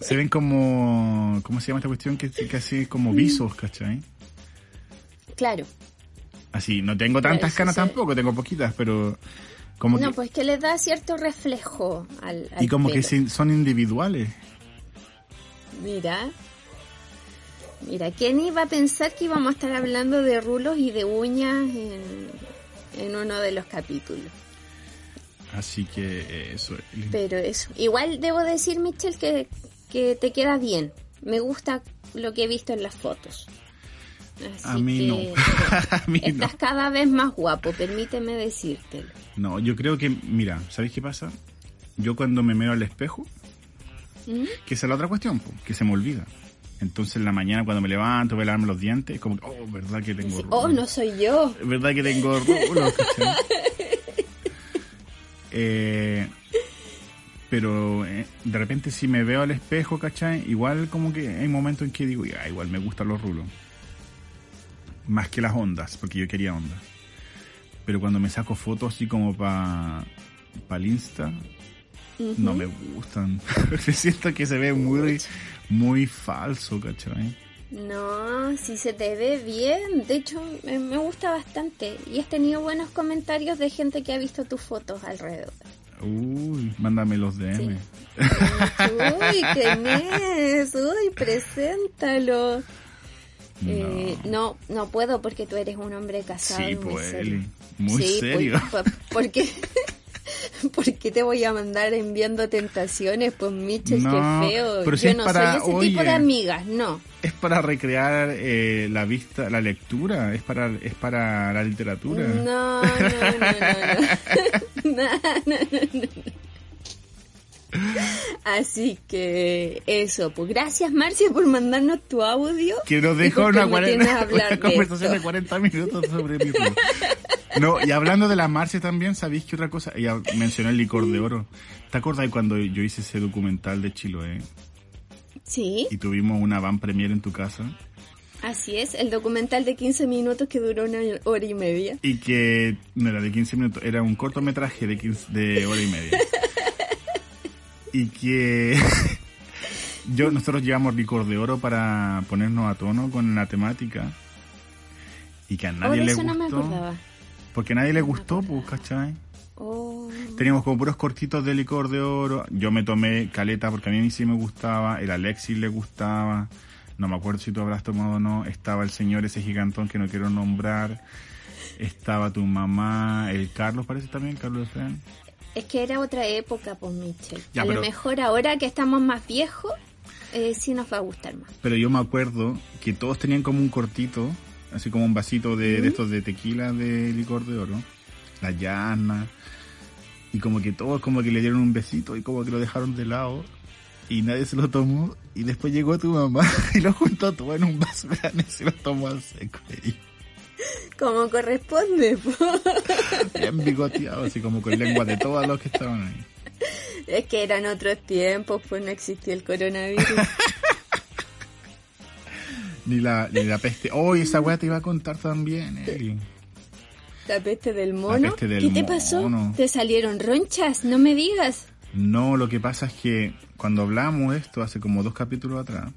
se ven como ¿cómo se llama esta cuestión? que, así como visos, ¿cachai? Claro. Así, no tengo tantas canas tampoco, tengo poquitas, pero como No, que pues que le da cierto reflejo al, al y como que pelo. son individuales. Mira. Mira, ¿quién iba a pensar que íbamos a estar hablando de rulos y de uñas en, en uno de los capítulos? Así que eh, eso. es. Pero eso. Igual debo decir, Michelle, que, que te queda bien. Me gusta lo que he visto en las fotos. Así A mí no. A mí no. Estás cada vez más guapo, permíteme decírtelo. No, yo creo que, mira, ¿sabéis qué pasa? Yo cuando me miro al espejo, ¿Mm? que esa es la otra cuestión, que se me olvida. Entonces en la mañana cuando me levanto, voy a lavarme los dientes, es como, oh, ¿verdad que tengo rulos? oh, no soy yo. ¿Verdad que tengo rulos? ¿cachai? Eh, pero eh, de repente si me veo al espejo, ¿cachai? Igual como que hay momentos en que digo, ya, igual me gustan los rulos. Más que las ondas, porque yo quería ondas. Pero cuando me saco fotos así como para pa el Insta, no me gustan. Siento que se ve muy, muy falso, ¿cachai? No, si se te ve bien. De hecho, me, me gusta bastante. Y has tenido buenos comentarios de gente que ha visto tus fotos alrededor. Uy, mándame los DM. Sí. Uy, ¿quién es? Uy, preséntalo. Eh, no, no puedo porque tú eres un hombre casado. Sí, muy pues, serio. Muy Sí, serio. pues, pues, porque ¿Por qué te voy a mandar enviando tentaciones? Pues Mitchell, No, qué feo. pero si Yo es no para- soy ese tipo de amigas, no. Es para recrear eh, la vista, la lectura, es para, es para la literatura. No, no, no, no. No, no, no, no. Así que eso, pues gracias Marcia por mandarnos tu audio. Que nos dejó por una, permitirnos 40, hablar una de conversación de esto. 40 minutos sobre mi rulo. No, y hablando de la Marcia también, ¿sabéis que otra cosa? Ella mencionó el licor de oro. ¿Te acuerdas de cuando yo hice ese documental de Chiloé Sí, y tuvimos una van premier en tu casa? así es, el documental de 15 minutos que duró una hora y media. Y que no era de 15 minutos, era un cortometraje de, 15, de hora y media. Y que yo nosotros llevamos licor de oro para ponernos a tono con la temática. Y que a nadie le eso no me gustó. porque a nadie le gustó, pues, ¿cachai? Oh, Teníamos como puros cortitos de licor de oro. Yo me tomé caleta porque a mí sí me gustaba. El Alexis le gustaba. No me acuerdo si tú habrás tomado o no. Estaba el señor ese gigantón que no quiero nombrar. Estaba tu mamá. El Carlos parece también. Carlos Efraín. Es que era otra época, pues Mitchell. Ya, a pero- lo mejor ahora que estamos más viejos, eh, sí nos va a gustar más. Pero yo me acuerdo que todos tenían como un cortito. Así como un vasito de, de estos de tequila de licor de oro. La llana. Y como que todos como que le dieron un besito y como que lo dejaron de lado. Y nadie se lo tomó. Y después llegó tu mamá y lo juntó todo en un vaso grande y se lo tomó al seco. Y Como corresponde. po. bien bigoteado, así como con lengua de todos los que estaban ahí. es que eran otros tiempos, pues no existía el coronavirus. Ni la, ni la peste. Oh, esa weá te iba a contar también, Eli. La peste del mono. peste del ¿Qué te pasó? mono. ¿Te salieron ronchas? No me digas. No, lo que pasa es que cuando hablamos esto hace como dos capítulos atrás,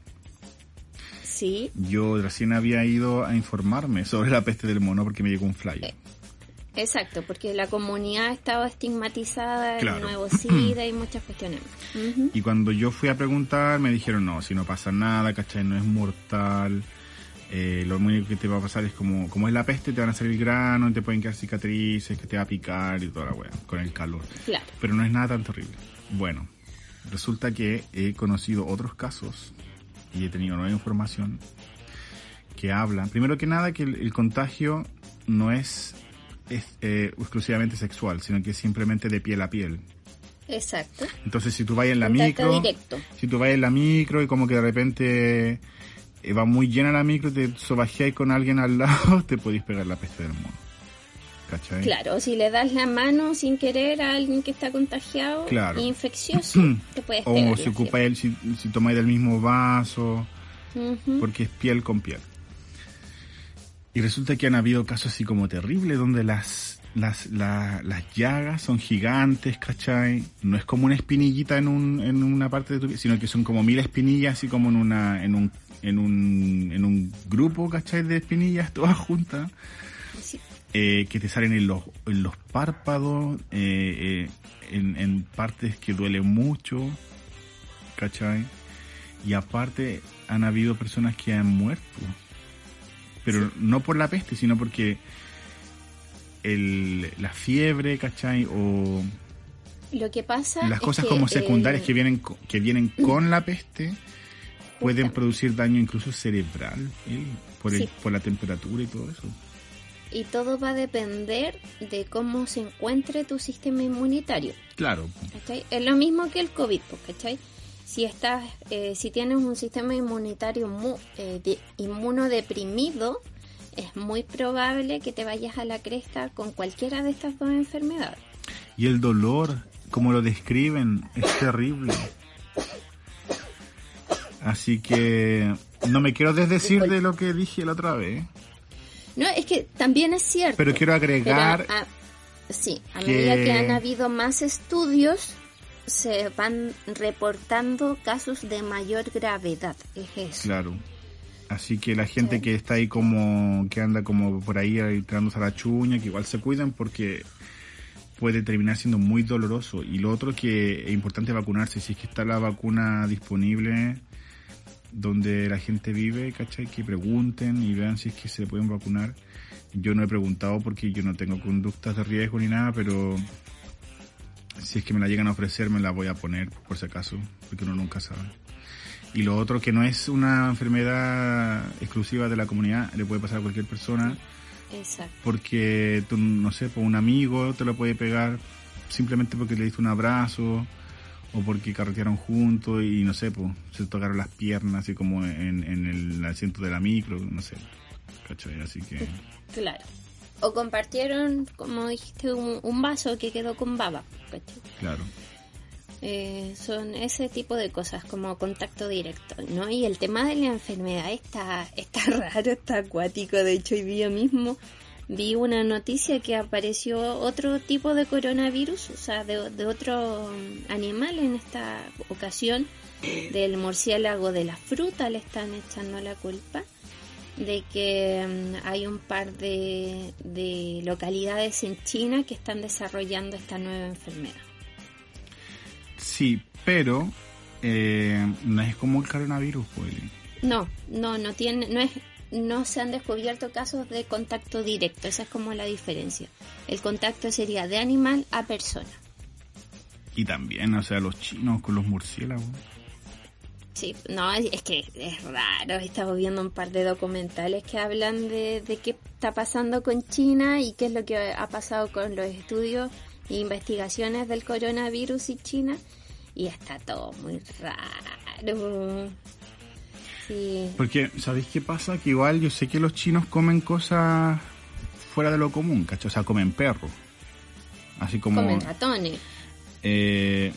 Sí. yo recién había ido a informarme sobre la peste del mono porque me llegó un flyer. Eh, Exacto, porque la comunidad estaba estigmatizada, Claro. el nuevo SIDA y muchas cuestiones. Y cuando yo fui a preguntar, me dijeron, no, si no pasa nada, ¿cachai? No es mortal. Eh, lo único que te va a pasar es como, como es la peste, te van a salir granos, te pueden quedar cicatrices, que te va a picar y toda la weá, con el calor. Claro. Pero no es nada tan terrible. Bueno, resulta que he conocido otros casos y he tenido nueva información que hablan, primero que nada, que el, el contagio no es, es, eh, exclusivamente sexual, sino que es simplemente de piel a piel. Exacto. Entonces, si tú vas en la Contacto micro, directo. si tú vas en la micro y como que de repente eh, va muy llena la micro, te sobajeas con alguien al lado, te podéis pegar la peste del mono. ¿Cachai? Claro, si le das la mano sin querer a alguien que está contagiado Claro. e infeccioso, te puedes pegar O si ocupa fiebre. él, si, si tomáis del mismo vaso, porque es piel con piel. Y resulta que han habido casos así como terribles, donde las, las, la- las llagas son gigantes, ¿cachai? No es como una espinillita en, un, en una parte de tu piel, sino que son como mil espinillas, así como en, una, en, un, en, un, en un grupo, ¿cachai? De espinillas todas juntas. Eh, que te salen en los, en los párpados, eh, eh, en, en partes que duelen mucho, ¿cachai? Y aparte han habido personas que han muerto, pero no por la peste, sino porque el, la fiebre, ¿cachai? O Lo que pasa las es cosas que como secundarias que vienen que vienen con la peste pueden producir daño incluso cerebral por, el, Sí. por la temperatura y todo eso. Y todo va a depender de cómo se encuentre tu sistema inmunitario. Claro, ¿cachai? Es lo mismo que el COVID, pues, ¿cachai? Si estás, eh, si tienes un sistema inmunitario mu- eh, de- inmunodeprimido, es muy probable que te vayas a la cresta con cualquiera de estas dos enfermedades. Y el dolor, como lo describen, es terrible. Así que no me quiero desdecir de lo que dije la otra vez, No, es que también es cierto. pero quiero agregar Pero, ah, sí, a que- medida que han habido más estudios, se van reportando casos de mayor gravedad. Es eso. Claro. Así que la gente Sí. que está ahí como, que anda como por ahí tirándose a la chuña, que igual se cuiden porque puede terminar siendo muy doloroso. Y lo otro que es importante vacunarse, si es que está la vacuna disponible donde la gente vive, ¿cachai? Que pregunten y vean si es que se pueden vacunar. Yo no he preguntado porque yo no tengo conductas de riesgo ni nada, pero si es que me la llegan a ofrecer me la voy a poner por si acaso, porque uno nunca sabe. Y lo otro que no es una enfermedad exclusiva de la comunidad, le puede pasar a cualquier persona, Exacto. porque tú, no sé, por un amigo te lo puede pegar simplemente porque le diste un abrazo o porque carretearon juntos y no sé, pues se tocaron las piernas así como en, en el asiento de la micro, no sé. ¿Cachai? Así que Claro. O compartieron, como dijiste, un, un vaso que quedó con baba. ¿cachai? claro. Eh, son ese tipo de cosas como contacto directo, ¿no? Y el tema de la enfermedad está, está raro, está acuático. De hecho, hoy día mismo vi una noticia que apareció otro tipo de coronavirus, o sea, de, de otro animal en esta ocasión, del murciélago de la fruta, le están echando la culpa de que mm, hay un par de, de localidades en China que están desarrollando esta nueva enfermedad. Sí, pero eh, no es como el coronavirus, pues. No, no, no tiene, no es, no se han descubierto casos de contacto directo. Esa es como la diferencia. El contacto sería de animal a persona. Y también, o sea, los chinos con los murciélagos. Sí, no, es, que es raro. He estado viendo un par de documentales que hablan de, de qué está pasando con China y qué es lo que ha pasado con los estudios e investigaciones del coronavirus y China. Y está todo muy raro. Sí. Porque, ¿sabéis qué pasa? Que igual yo sé que los chinos comen cosas fuera de lo común, ¿cachai? O sea, comen perros. Así como... Comen ratones. eh,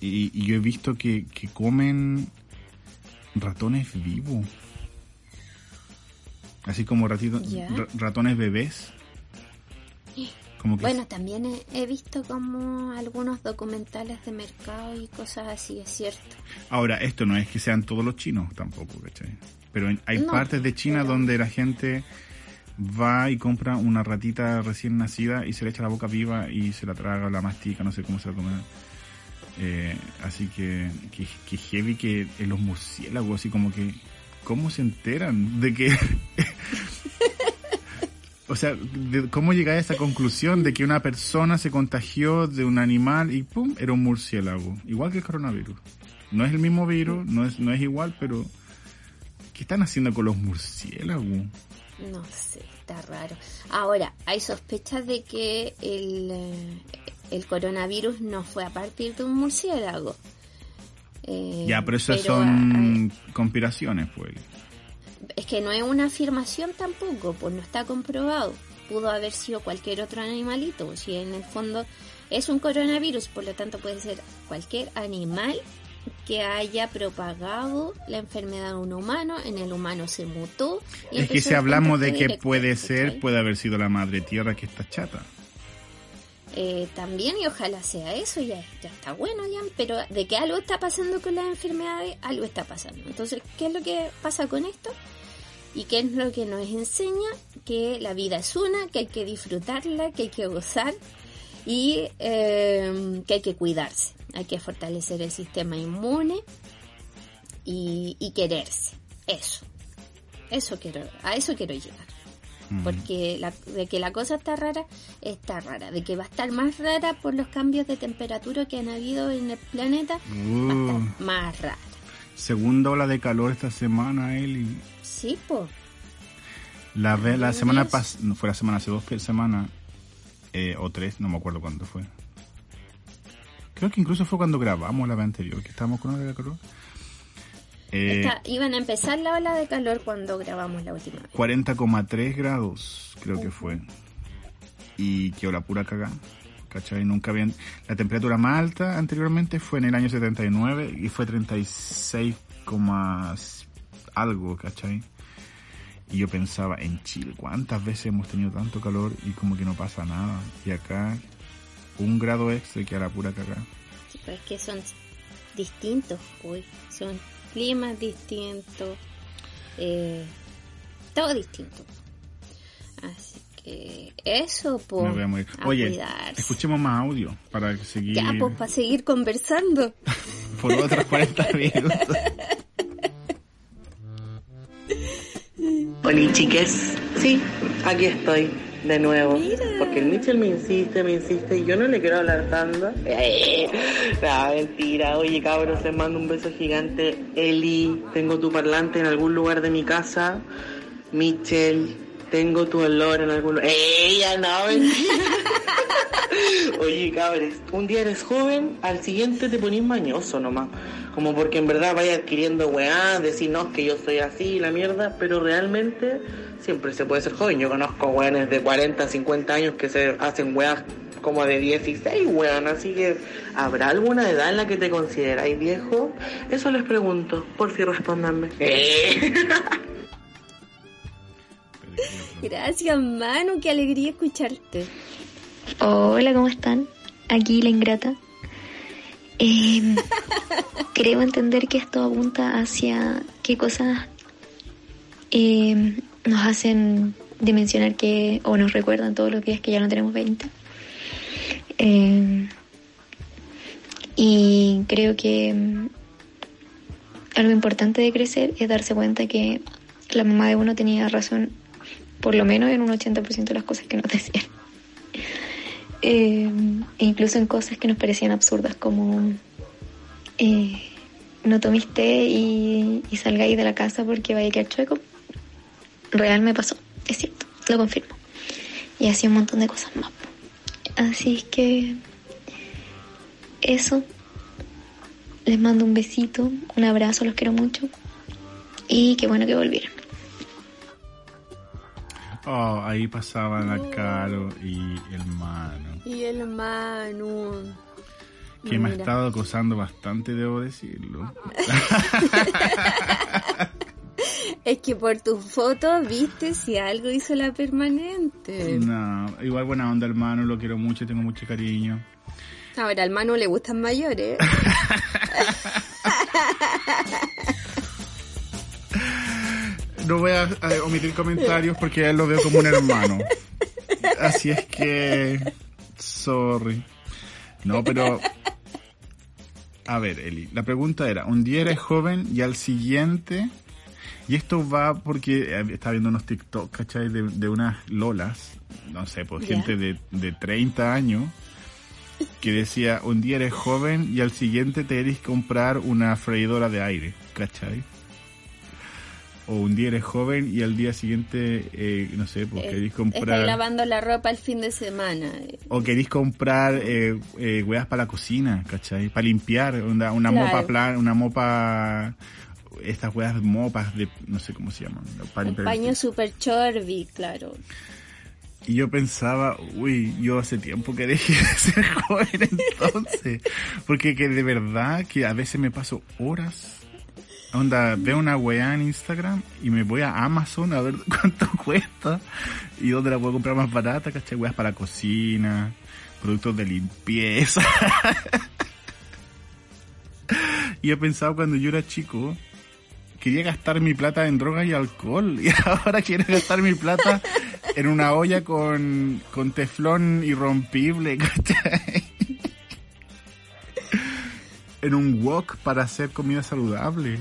y, y yo he visto que, que comen ratones vivos. Así como ratito- ratones bebés. Como que Bueno, también he, he visto como algunos documentales de mercado y cosas así, es cierto. Ahora, esto no es que sean todos los chinos tampoco, ¿cachai? Pero en- hay No, partes de China pero- donde la gente va y compra una ratita recién nacida y se le echa la boca viva y se la traga, la mastica, no sé cómo se la come. Eh, así que, que, que heavy que los murciélagos, así como que, ¿cómo se enteran de que... O sea, de- ¿cómo llegáis a esa conclusión de que una persona se contagió de un animal y ¡pum! era un murciélago? Igual que el coronavirus. No es el mismo virus, no es, no es igual, pero ¿qué están haciendo con los murciélagos? No sé, está raro. Ahora, hay sospechas de que el, eh, el coronavirus no fue a partir de un murciélago. Eh, ya, pero esas pero son conspiraciones, pues. Es que no es una afirmación tampoco, pues no está comprobado. Pudo haber sido cualquier otro animalito, si en el fondo es un coronavirus, por lo tanto puede ser cualquier animal que haya propagado la enfermedad a un humano, en el humano se mutó. y Es que si hablamos de que directo, puede ser, puede haber sido la madre tierra que está chata. Eh, también y ojalá sea eso, ya, está bueno ya, pero de que algo está pasando con las enfermedades, algo está pasando. Entonces, ¿qué es lo que pasa con esto? ¿Y qué es lo que nos enseña? Que la vida es una, que hay que disfrutarla, que hay que gozar y eh, que hay que cuidarse. Hay que fortalecer el sistema inmune y, y quererse. Eso. Eso quiero, a eso quiero llegar. Porque la- de que la cosa está rara, está rara. De que va a estar más rara por los cambios de temperatura que han habido en el planeta, va a Uh, estar más rara. segunda ola de calor esta semana, Eli. Sí, pues. La, la semana pasada, no fue la semana, hace dos semanas, eh, o tres, no me acuerdo cuándo fue. Creo que incluso fue cuando grabamos la vez anterior, que estábamos con ola de calor. Eh, Esta- iban a empezar la ola de calor cuando grabamos la última vez. 40,3 grados, creo que fue. Y quedó la pura cagada. ¿Cachai? Nunca habían... La temperatura más alta anteriormente fue en el año 79 y fue 36, coma algo, ¿cachai? Y yo pensaba, en Chile, ¿cuántas veces hemos tenido tanto calor y como que no pasa nada? Y acá, un grado extra y queda la pura cagada. Sí, pero es que son distintos, uy. Son climas distintos. eh, todo distinto. Así que eso, pues. Oye, cuidarse. escuchemos más audio para seguir Ya, pues, para seguir conversando. por otros 40 minutos. Hola chiques, sí, aquí estoy de nuevo. Mira. Porque el Mitchell me insiste, me insiste y yo no le quiero hablar tanto. Eh, no, mentira. Oye cabros, les mando un beso gigante. Eli, tengo tu parlante en algún lugar de mi casa. Mitchell, tengo tu olor en algún lugar. ¡Ella no, mentira! Oye, cabres, un día eres joven, al siguiente te ponís mañoso nomás. Como porque en verdad vaya adquiriendo weá, decir no, es que yo soy así, la mierda, pero realmente siempre se puede ser joven. Yo conozco weones de 40, 50 años que se hacen weas como de 16, weón. Así que, ¿habrá alguna edad en la que te consideráis viejo? Eso les pregunto, por si respondanme. Gracias, Manu, qué alegría escucharte. Hola, ¿cómo están? Aquí la ingrata. Eh, creo entender que esto apunta hacia qué cosas eh, nos hacen dimensionar que, o nos recuerdan todos los días que ya no tenemos 20. Eh, y creo que mm, algo importante de crecer es darse cuenta que la mamá de uno tenía razón, por lo menos en un 80% de las cosas que nos decían. Eh, e incluso en cosas que nos parecían absurdas como eh, no tomes té y, y salgáis de la casa porque vaya a quedar chueco. Real me pasó, es cierto, lo confirmo. Y así un montón de cosas más. Así es que eso. Les mando un besito, un abrazo, los quiero mucho. Y qué bueno que volvieron. Oh, ahí pasaban la Caro y el Mano. Y el Manu. Que me ha estado acosando bastante, debo decirlo. Es que por tus fotos viste si algo hizo la permanente. No, igual buena onda, hermano, lo quiero mucho, tengo mucho cariño. Ahora al Manu le gustan mayores. No voy a, a omitir comentarios porque a él lo veo como un hermano. Así es que. Sorry. No, pero. A ver, Eli, la pregunta era: un día eres joven y al siguiente. Y esto va porque eh, estaba viendo unos TikTok, ¿cachai? De, de unas lolas, no sé, pues gente de, de 30 años, que decía: un día eres joven y al siguiente te querés comprar una freidora de aire, ¿cachai? O un día eres joven y al día siguiente, eh, no sé, pues Estás comprar... lavando la ropa el fin de semana. O queréis comprar eh, eh, weas para la cocina, ¿cachai? Para limpiar, una, una Claro. mopa plan, una mopa, estas weas mopas de, no sé cómo se llaman. Un paño super chorbi, claro. Y yo pensaba, uy, yo hace tiempo que dejé de ser joven entonces. Porque que de verdad que a veces me paso horas. Onda, veo una weá en Instagram y me voy a Amazon a ver cuánto cuesta y dónde la puedo comprar más barata, ¿cachai? Weas para cocina, productos de limpieza. y he pensado cuando yo era chico, quería gastar mi plata en drogas y alcohol y ahora quiero gastar mi plata en una olla con, con teflón irrompible. En un wok para hacer comida saludable.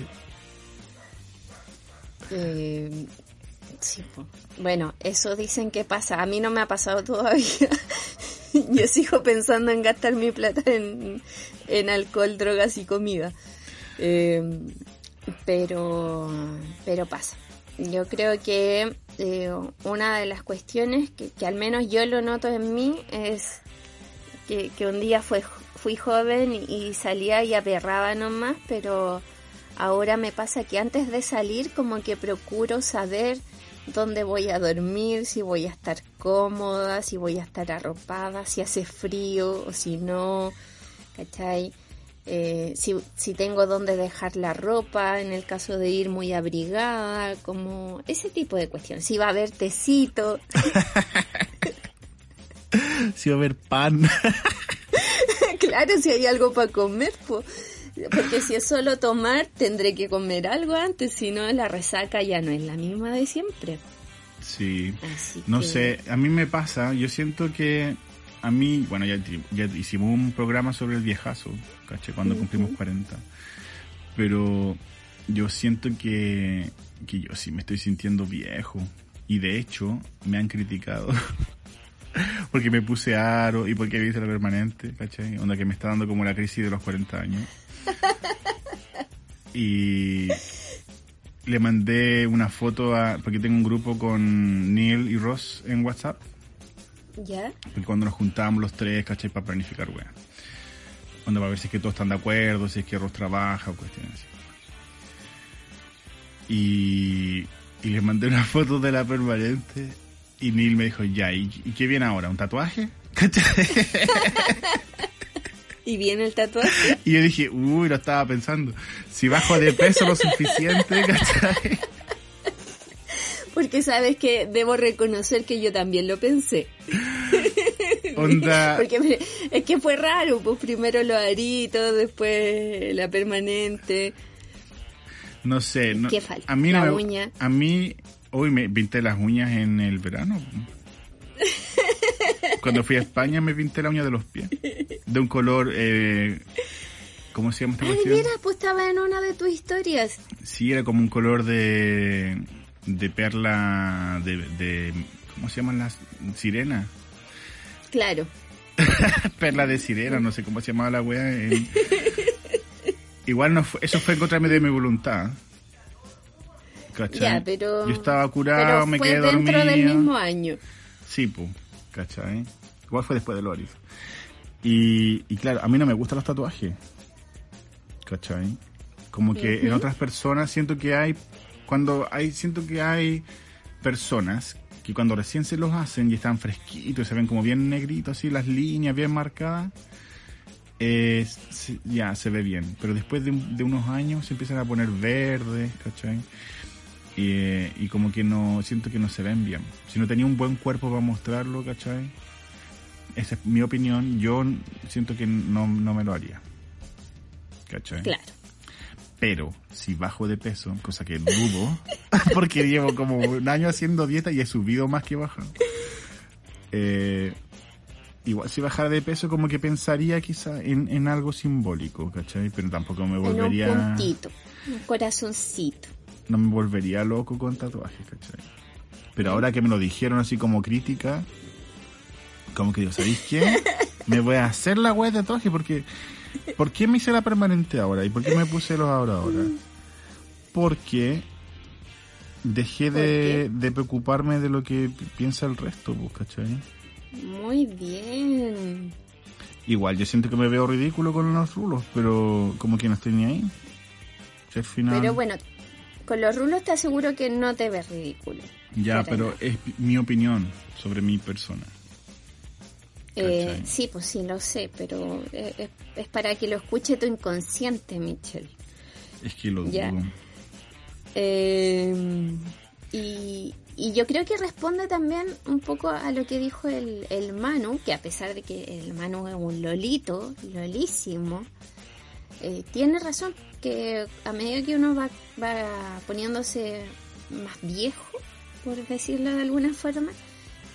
Eh, sí, bueno, eso dicen que pasa. A mí no me ha pasado todavía. Yo sigo pensando en gastar mi plata en, en alcohol, drogas y comida. Eh, pero, pero pasa. Yo creo que eh, una de las cuestiones que, al menos yo lo noto en mí es que, que un día fue, fui joven y salía y aperraba nomás, pero ahora me pasa que antes de salir como que procuro saber dónde voy a dormir, si voy a estar cómoda, si voy a estar arropada, si hace frío o si no, ¿cachai? Eh, si, si tengo dónde dejar la ropa, en el caso de ir muy abrigada, como ese tipo de cuestiones. Si va a haber tecito, Si va a haber pan. claro, si hay algo para comer, po. porque si es solo tomar, tendré que comer algo antes, si no la resaca ya no es la misma de siempre. Sí. Así No que- sé, a mí me pasa, yo siento que a mí, bueno, ya, ya hicimos un programa sobre el viejazo, ¿caché? Cuando cumplimos 40. Pero yo siento que, que yo sí me estoy sintiendo viejo. Y de hecho, me han criticado. porque me puse aro y porque hice la permanente, ¿cachai? Onda que me está dando como la crisis de los 40 años. Y le mandé una foto a, porque tengo un grupo con Neil y Ross en WhatsApp, ¿Ya? cuando nos juntábamos los tres, ¿cachai? Para planificar, weá. Onda para ver si es que todos están de acuerdo, si es que Ross trabaja o cuestiones así. Y, y le mandé una foto de la permanente y Neil me dijo, ya, ¿y, y qué viene ahora? ¿Un tatuaje? ¿Cachai? ¿Y viene el tatuaje? Y yo dije, uy, lo estaba pensando. Si bajo de peso lo suficiente, ¿cachai? Porque sabes que debo reconocer que yo también lo pensé. Onda, Porque es que fue raro, pues primero los aritos, después la permanente. no sé. No, ¿Qué falta? A mí La no me- uña. A mí, hoy me pinté las uñas en el verano. Cuando fui a España me pinté la uña de los pies. De un color, eh, ¿cómo se llama esta Ay, cuestión? mira, pues estaba en una de tus historias. Sí, era como un color de, de perla, de, de, ¿cómo se llaman las? Sirena. Claro. perla de sirena, no sé cómo se llamaba la wea. en- Igual no fue, eso fue en contra de mi voluntad. ¿Cachai? Ya, pero. Yo estaba curado, pero me quedé dentro del dormido. mismo año. Sí, pues, ¿cachai? Igual fue después de Loris. Y, y claro, a mí no me gustan los tatuajes. ¿Cachai? Como que en otras personas siento que hay, cuando hay, siento que hay personas que cuando recién se los hacen y están fresquitos, se ven como bien negritos, así, las líneas bien marcadas, ya se ve bien. Pero después de, de unos años se empiezan a poner verdes, ¿cachai? Y, y como que no, siento que no se ven bien. Si no tenía un buen cuerpo para mostrarlo, ¿cachai? Esa es mi opinión. Yo siento que no, no me lo haría. ¿Cachai? Claro. Pero si bajo de peso, cosa que dudo, porque llevo como un año haciendo dieta y he subido más que bajado. Eh, igual si bajara de peso como que pensaría quizá en, en algo simbólico, ¿cachai? Pero tampoco me En volvería... un puntito, un corazoncito. no me volvería loco con tatuajes, ¿cachai? Pero ahora que me lo dijeron así como crítica, como que digo, ¿sabéis qué? Me voy a hacer la web de tatuaje porque... ¿Por qué me hice la permanente ahora? ¿Y por qué me puse los ahora ahora? Porque dejé de, de preocuparme de lo que pi- piensa el resto, pues, ¿cachai? Muy bien. Igual, yo siento que me veo ridículo con los rulos, pero como que no estoy ni ahí. Si al final... Pero bueno, con los rulos te aseguro que no te ves ridículo. Ya, pero es mi opinión sobre mi persona. Eh, sí, pues sí, lo sé, pero eh, es, es para que lo escuche tu inconsciente, Michelle. Es que lo Ya. dudo. Eh, y, y yo creo que responde también un poco a lo que dijo el, el Manu, que a pesar de que el Manu es un lolito, lolísimo, eh, tiene razón, que a medida que uno va, va poniéndose más viejo, por decirlo de alguna forma,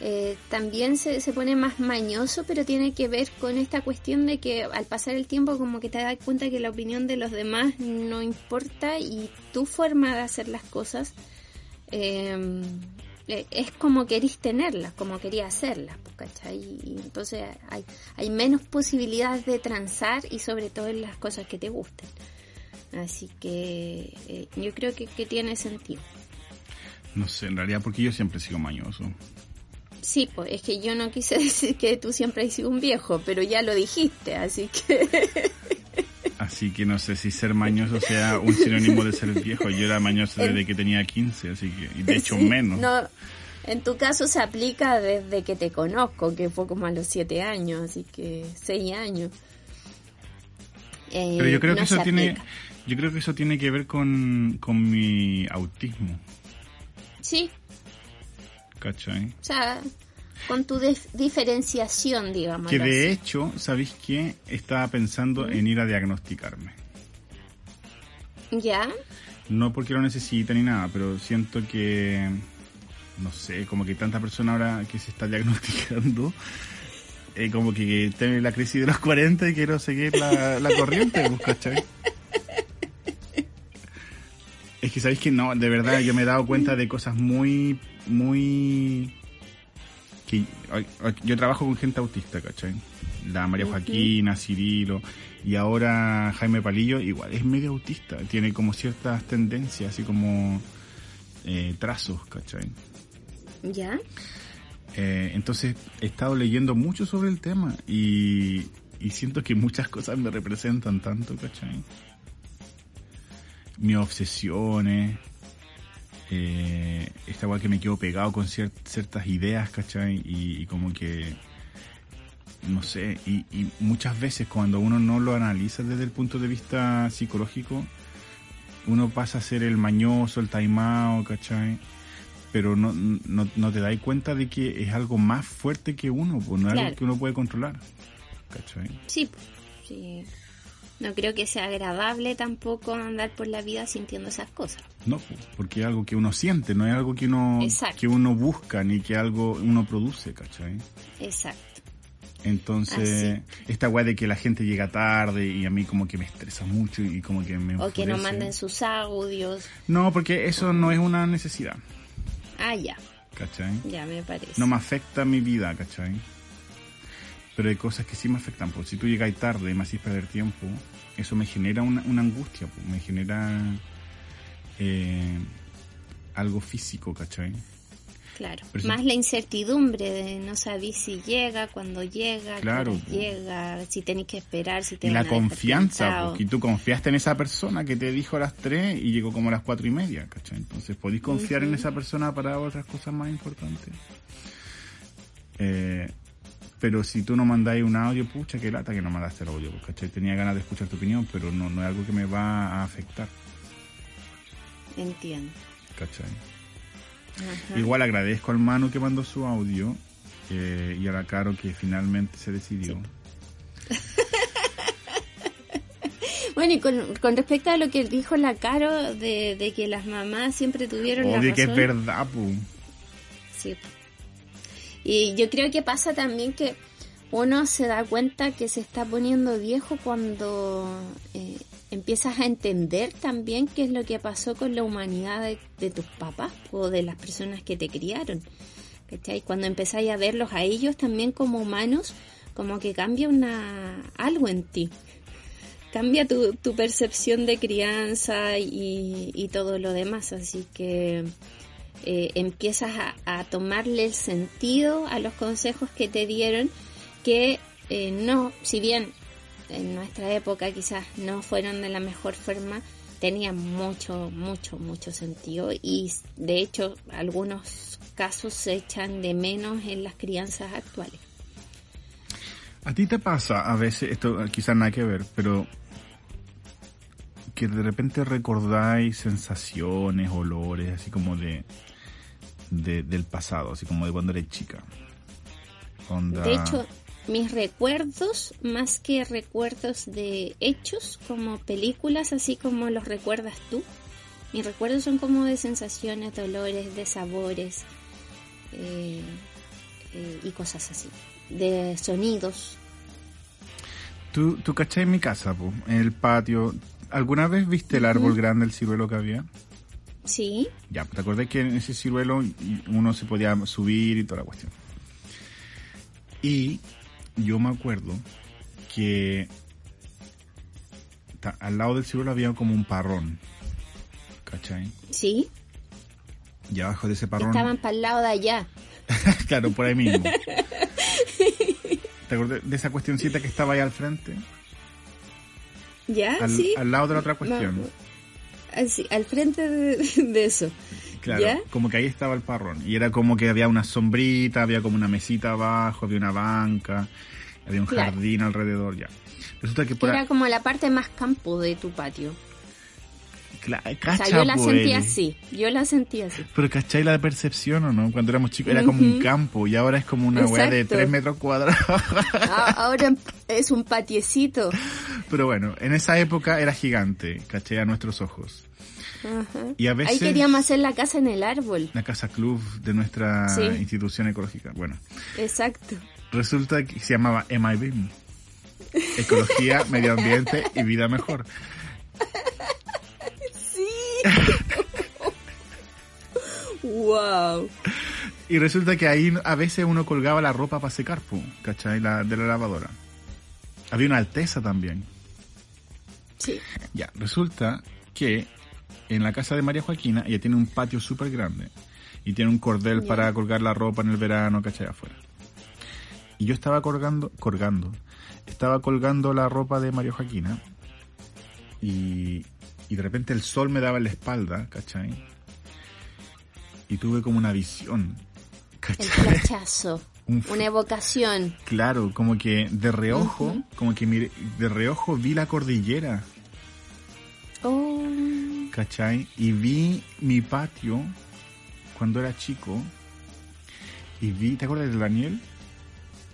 eh, también se, se pone más mañoso, pero tiene que ver con esta cuestión de que al pasar el tiempo como que te das cuenta que la opinión de los demás no importa y tu forma de hacer las cosas eh, es como querís tenerlas, como querías hacerlas, pues, ¿cachai? Y entonces hay, hay menos posibilidades de transar y sobre todo en las cosas que te gusten. Así que eh, yo creo que, que tiene sentido. No sé, en realidad porque yo siempre sigo mañoso. Sí, pues es que yo no quise decir que tú siempre has sido un viejo, pero ya lo dijiste, así que Así que no sé si ser mañoso sea un sinónimo de ser viejo. Yo era mañoso desde que tenía 15, así que, y de hecho Sí, menos. No, en tu caso se aplica desde que te conozco, que fue como a los siete años, así que seis años. Eh, Pero yo creo no que eso tiene, yo creo que eso tiene que ver con, con mi autismo, Sí, ¿cachai? o sea, con tu dif- diferenciación, digamos. Que de hecho, ¿sabéis qué? Estaba pensando en ir a diagnosticarme. ¿Ya? No porque lo necesita ni nada, pero siento que, no sé, como que tanta persona ahora que se está diagnosticando, eh, como que tiene la crisis de los 40 y quiero seguir la, la corriente, pues, ¿cachai? Es que sabéis que no, de verdad yo me he dado cuenta de cosas muy, muy... que Yo trabajo con gente autista, ¿cachai? La María Joaquina, Cirilo y ahora Jaime Palillo, igual es medio autista, tiene como ciertas tendencias, así como eh, trazos, ¿cachai? ¿Ya? Eh, entonces he estado leyendo mucho sobre el tema y, y siento que muchas cosas me representan tanto, ¿cachai? Mis obsesiones, eh, esta weá que me quedo pegado con cier- ciertas ideas, ¿cachai? Y, y como que, no sé, y, y muchas veces cuando uno no lo analiza desde el punto de vista psicológico, uno pasa a ser el mañoso, el taimado, ¿cachai? Pero no, no, no te das cuenta de que es algo más fuerte que uno, pues no es Claro. algo que uno puede controlar, ¿cachai? Sí, sí. No creo que sea agradable tampoco andar por la vida sintiendo esas cosas. No, porque es algo que uno siente, no es algo que uno, Exacto. que uno busca ni que algo uno produce, ¿cachai? Exacto. Entonces, esta weá de que la gente llega tarde y a mí como que me estresa mucho y como que me O que no manden sus audios. No, porque eso no es una necesidad, Ah, ya, ¿cachai? ya me parece. No me afecta mi vida, ¿cachai? Pero hay cosas que sí me afectan, pues si tú llegas tarde y me haces perder tiempo, eso me genera una, una angustia, pues me genera eh, algo físico, ¿cachai? Claro. Pero Más la incertidumbre de no saber si llega, cuando llega, Claro, po. llega, si tenéis que esperar, si te la van a dejar confianza, porque tú confiaste en esa persona que te dijo a las 3 y llegó como a las cuatro y media, ¿cachai? Entonces podéis confiar en esa persona para otras cosas más importantes. Eh, pero si tú no mandáis un audio, pucha, qué lata que no mandaste el audio, ¿cachai? Tenía ganas de escuchar tu opinión, pero no, no es algo que me va a afectar. Entiendo. ¿cachai? Ajá. Igual agradezco al Manu que mandó su audio eh, y a la Caro que finalmente se decidió. Bueno, y con, con respecto a lo que dijo la Caro de, de que las mamás siempre tuvieron la Obvio que es razón. verdad, pu. Sí. Y yo creo que pasa también que uno se da cuenta que se está poniendo viejo cuando eh, empiezas a entender también qué es lo que pasó con la humanidad de, tus papás o de las personas que te criaron. ¿Cachai? Cuando empezáis a verlos a ellos también como humanos, como que cambia una algo en ti. Cambia tu, tu percepción de crianza y, y todo lo demás. Así que eh, empiezas a, tomarle el sentido a los consejos que te dieron, que eh, no, si bien en nuestra época quizás no fueron de la mejor forma, tenían mucho, mucho, mucho sentido y de hecho algunos casos se echan de menos en las crianzas actuales. ¿A ti te pasa a veces, esto quizás nada que ver, pero que de repente recordáis sensaciones, olores, así como de, de- del pasado, así como de cuando eres chica? Onda- De hecho, mis recuerdos, más que recuerdos de hechos, como películas, así como los recuerdas tú, mis recuerdos son como de sensaciones, de olores, de sabores eh, eh, y cosas así, de sonidos. ¿Tú, tú cachai en mi casa, pu? en el patio? ¿Alguna vez viste el árbol grande, el ciruelo que había? Sí, Ya, ¿te acordás que en ese ciruelo uno se podía subir y toda la cuestión? Y yo me acuerdo que al lado del ciruelo había como un parrón, ¿cachai? sí, Y abajo de ese parrón... estaban para el lado de allá. claro, por ahí mismo. ¿Te acordás de esa cuestioncita que estaba ahí al frente? ¿Ya? Al, sí. al lado de la otra cuestión. No, así, al frente de, de eso. Claro, ¿Ya? como que ahí estaba el parrón. Y era como que había una sombrita, había como una mesita abajo, había una banca, había un Claro. jardín alrededor, ya. Resulta que por era ahí... como la parte más campo de tu patio. O cacha, sea, yo la po, sentí Eli. así. Yo la sentí así. Pero ¿cachai la percepción o no? Cuando éramos chicos era como un campo y ahora es como una weá de Exacto. 3 metros cuadrados. Ah, Ahora es un patiecito. Pero bueno, en esa época era gigante, ¿cachai? A nuestros ojos. Ajá. Y a veces... Ahí queríamos hacer la casa en el árbol. La casa club de nuestra Sí. institución ecológica. Bueno, Exacto. resulta que se llamaba MIBIM. Ecología, Medio Ambiente y Vida Mejor. Wow. Y resulta que ahí a veces uno colgaba la ropa para secar, pu, ¿cachai? La, de la lavadora. Había una alteza también. Sí. Ya, resulta que en la casa de María Joaquina ella tiene un patio súper grande y tiene un cordel para colgar la ropa en el verano, ¿cachai? Afuera. Y yo estaba colgando, colgando, estaba colgando la ropa de María Joaquina y, y de repente el sol me daba en la espalda, ¿cachai? Y tuve como una visión, El ¿cachai? flachazo. Un Una evocación. Claro, como que de reojo, como que mire- de reojo vi la cordillera, Oh. ¿cachai? Y vi mi patio cuando era chico. Y vi, ¿te acuerdas de Daniel?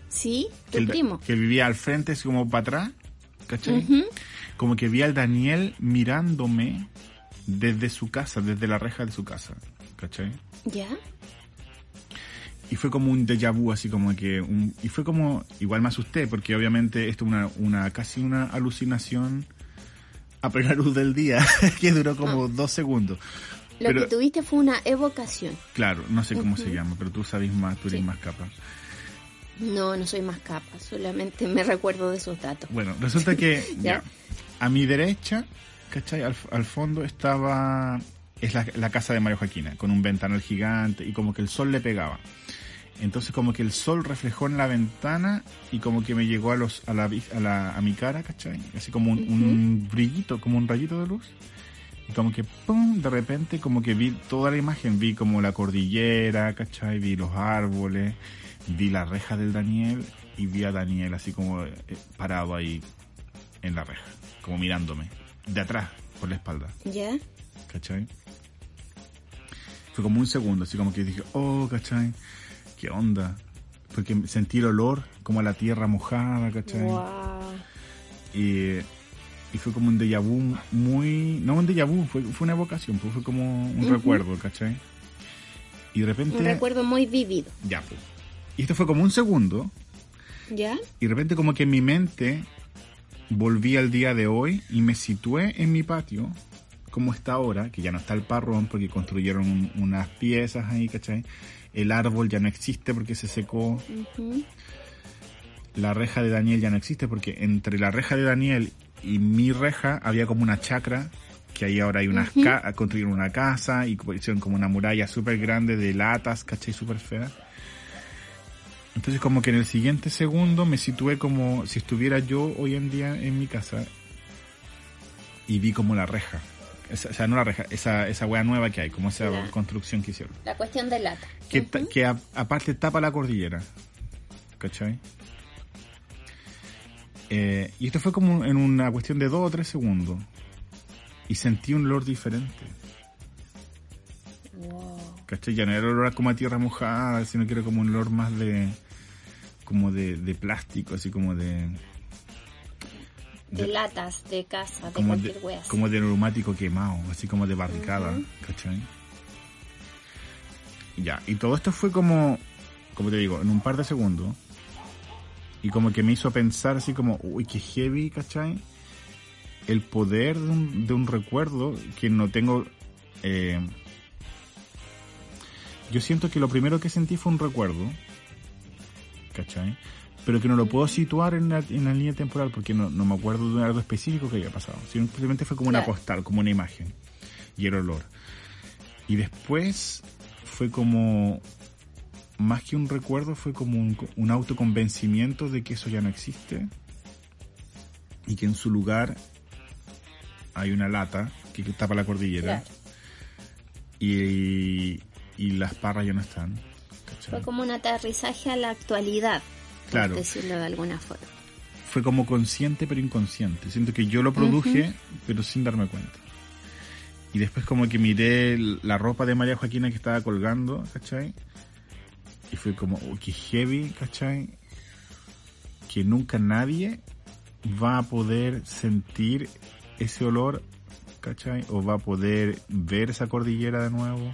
Sí, tu el- primo. que vivía al frente, así como para atrás, ¿cachai? Como que vi al Daniel mirándome desde su casa, desde la reja de su casa, ¿cachai? ¿Ya? Y fue como un déjà vu, así como que... Un, y fue como... Igual me asusté, porque obviamente esto es una, una casi una alucinación a plena luz del día, que duró como dos segundos. Lo Pero- que tuviste fue una evocación. Claro, no sé cómo se llama, pero tú sabes más, tú eres Sí. más capaz. No, no soy más capa, solamente me recuerdo de esos datos. Bueno, resulta que Ya. ya, a mi derecha, ¿cachai? Al, al fondo estaba, es la, la casa de María Joaquina, con un ventanal gigante y como que el sol le pegaba. Entonces como que el sol reflejó en la ventana y como que me llegó a los a la, a, la- a mi cara, ¿cachai? Así como un, un brillito, como un rayito de luz. Y como que, ¡pum! De repente como que vi toda la imagen, vi como la cordillera, ¿cachai? Vi los árboles, vi la reja del Daniel y vi a Daniel así como eh, parado ahí en la reja, como mirándome, de atrás, por la espalda, ¿Ya? ¿cachai? Fue como un segundo, así como que dije, oh, ¿cachai? ¿Qué onda? Porque sentí el olor como a la tierra mojada, ¿cachai? Wow. Y, y fue como un déjà vu muy... No un déjà vu, fue, fue una evocación, fue como un recuerdo, ¿cachai? Y de repente... Un recuerdo muy vivido. Ya, pues. Y esto fue como un segundo, ¿Ya? y de repente como que en mi mente volví al día de hoy y me situé en mi patio, como está ahora, que ya no está el parrón porque construyeron un- unas piezas ahí, ¿cachai? El árbol ya no existe porque se secó. La reja de Daniel ya no existe porque entre la reja de Daniel y mi reja había como una chacra que ahí ahora hay unas Ujú. ca- construyeron una casa y hicieron como una muralla súper grande de latas, ¿cachai? Súper fea. Entonces como que en el siguiente segundo me situé como si estuviera yo hoy en día en mi casa y vi como la reja. Esa- o sea, no la reja, esa, esa wea nueva que hay, como esa La- construcción que hicieron La cuestión de lata. que, que a- aparte tapa la cordillera. ¿Cachai? Eh, y esto fue como en una cuestión de dos o tres segundos. Y sentí un olor diferente. Wow. ¿Cachai? Ya no era olor como a tierra mojada, sino que era como un olor más de. Como de, de plástico, así como de. De de- latas, de casa, de como de, cualquier así. como de neumático quemado, así como de barricada. ¿cachai? Ya, y todo esto fue como, como te digo, en un par de segundos. Y como que me hizo pensar así como, uy, qué heavy, ¿cachai? El poder de un, de un recuerdo que no tengo... eh, yo siento que lo primero que sentí fue un recuerdo, ¿cachai? Pero que no lo puedo situar en la, en la línea temporal porque no, no me acuerdo de algo específico que haya pasado. Simplemente fue como una postal, como una imagen. Y el olor. Y después fue como, más que un recuerdo, fue como un, un autoconvencimiento de que eso ya no existe. Y que en su lugar hay una lata que tapa la cordillera. Claro. Y, y las parras ya no están. Fue como un aterrizaje a la actualidad, Claro. por decirlo de alguna forma. fue como consciente pero inconsciente. Siento que yo lo produje, pero sin darme cuenta. Y después como que miré la ropa de María Joaquina que estaba colgando, ¿cachai? Y fue como, oh, qué heavy, ¿cachai? Que nunca nadie va a poder sentir ese olor, ¿cachai? O va a poder ver esa cordillera de nuevo.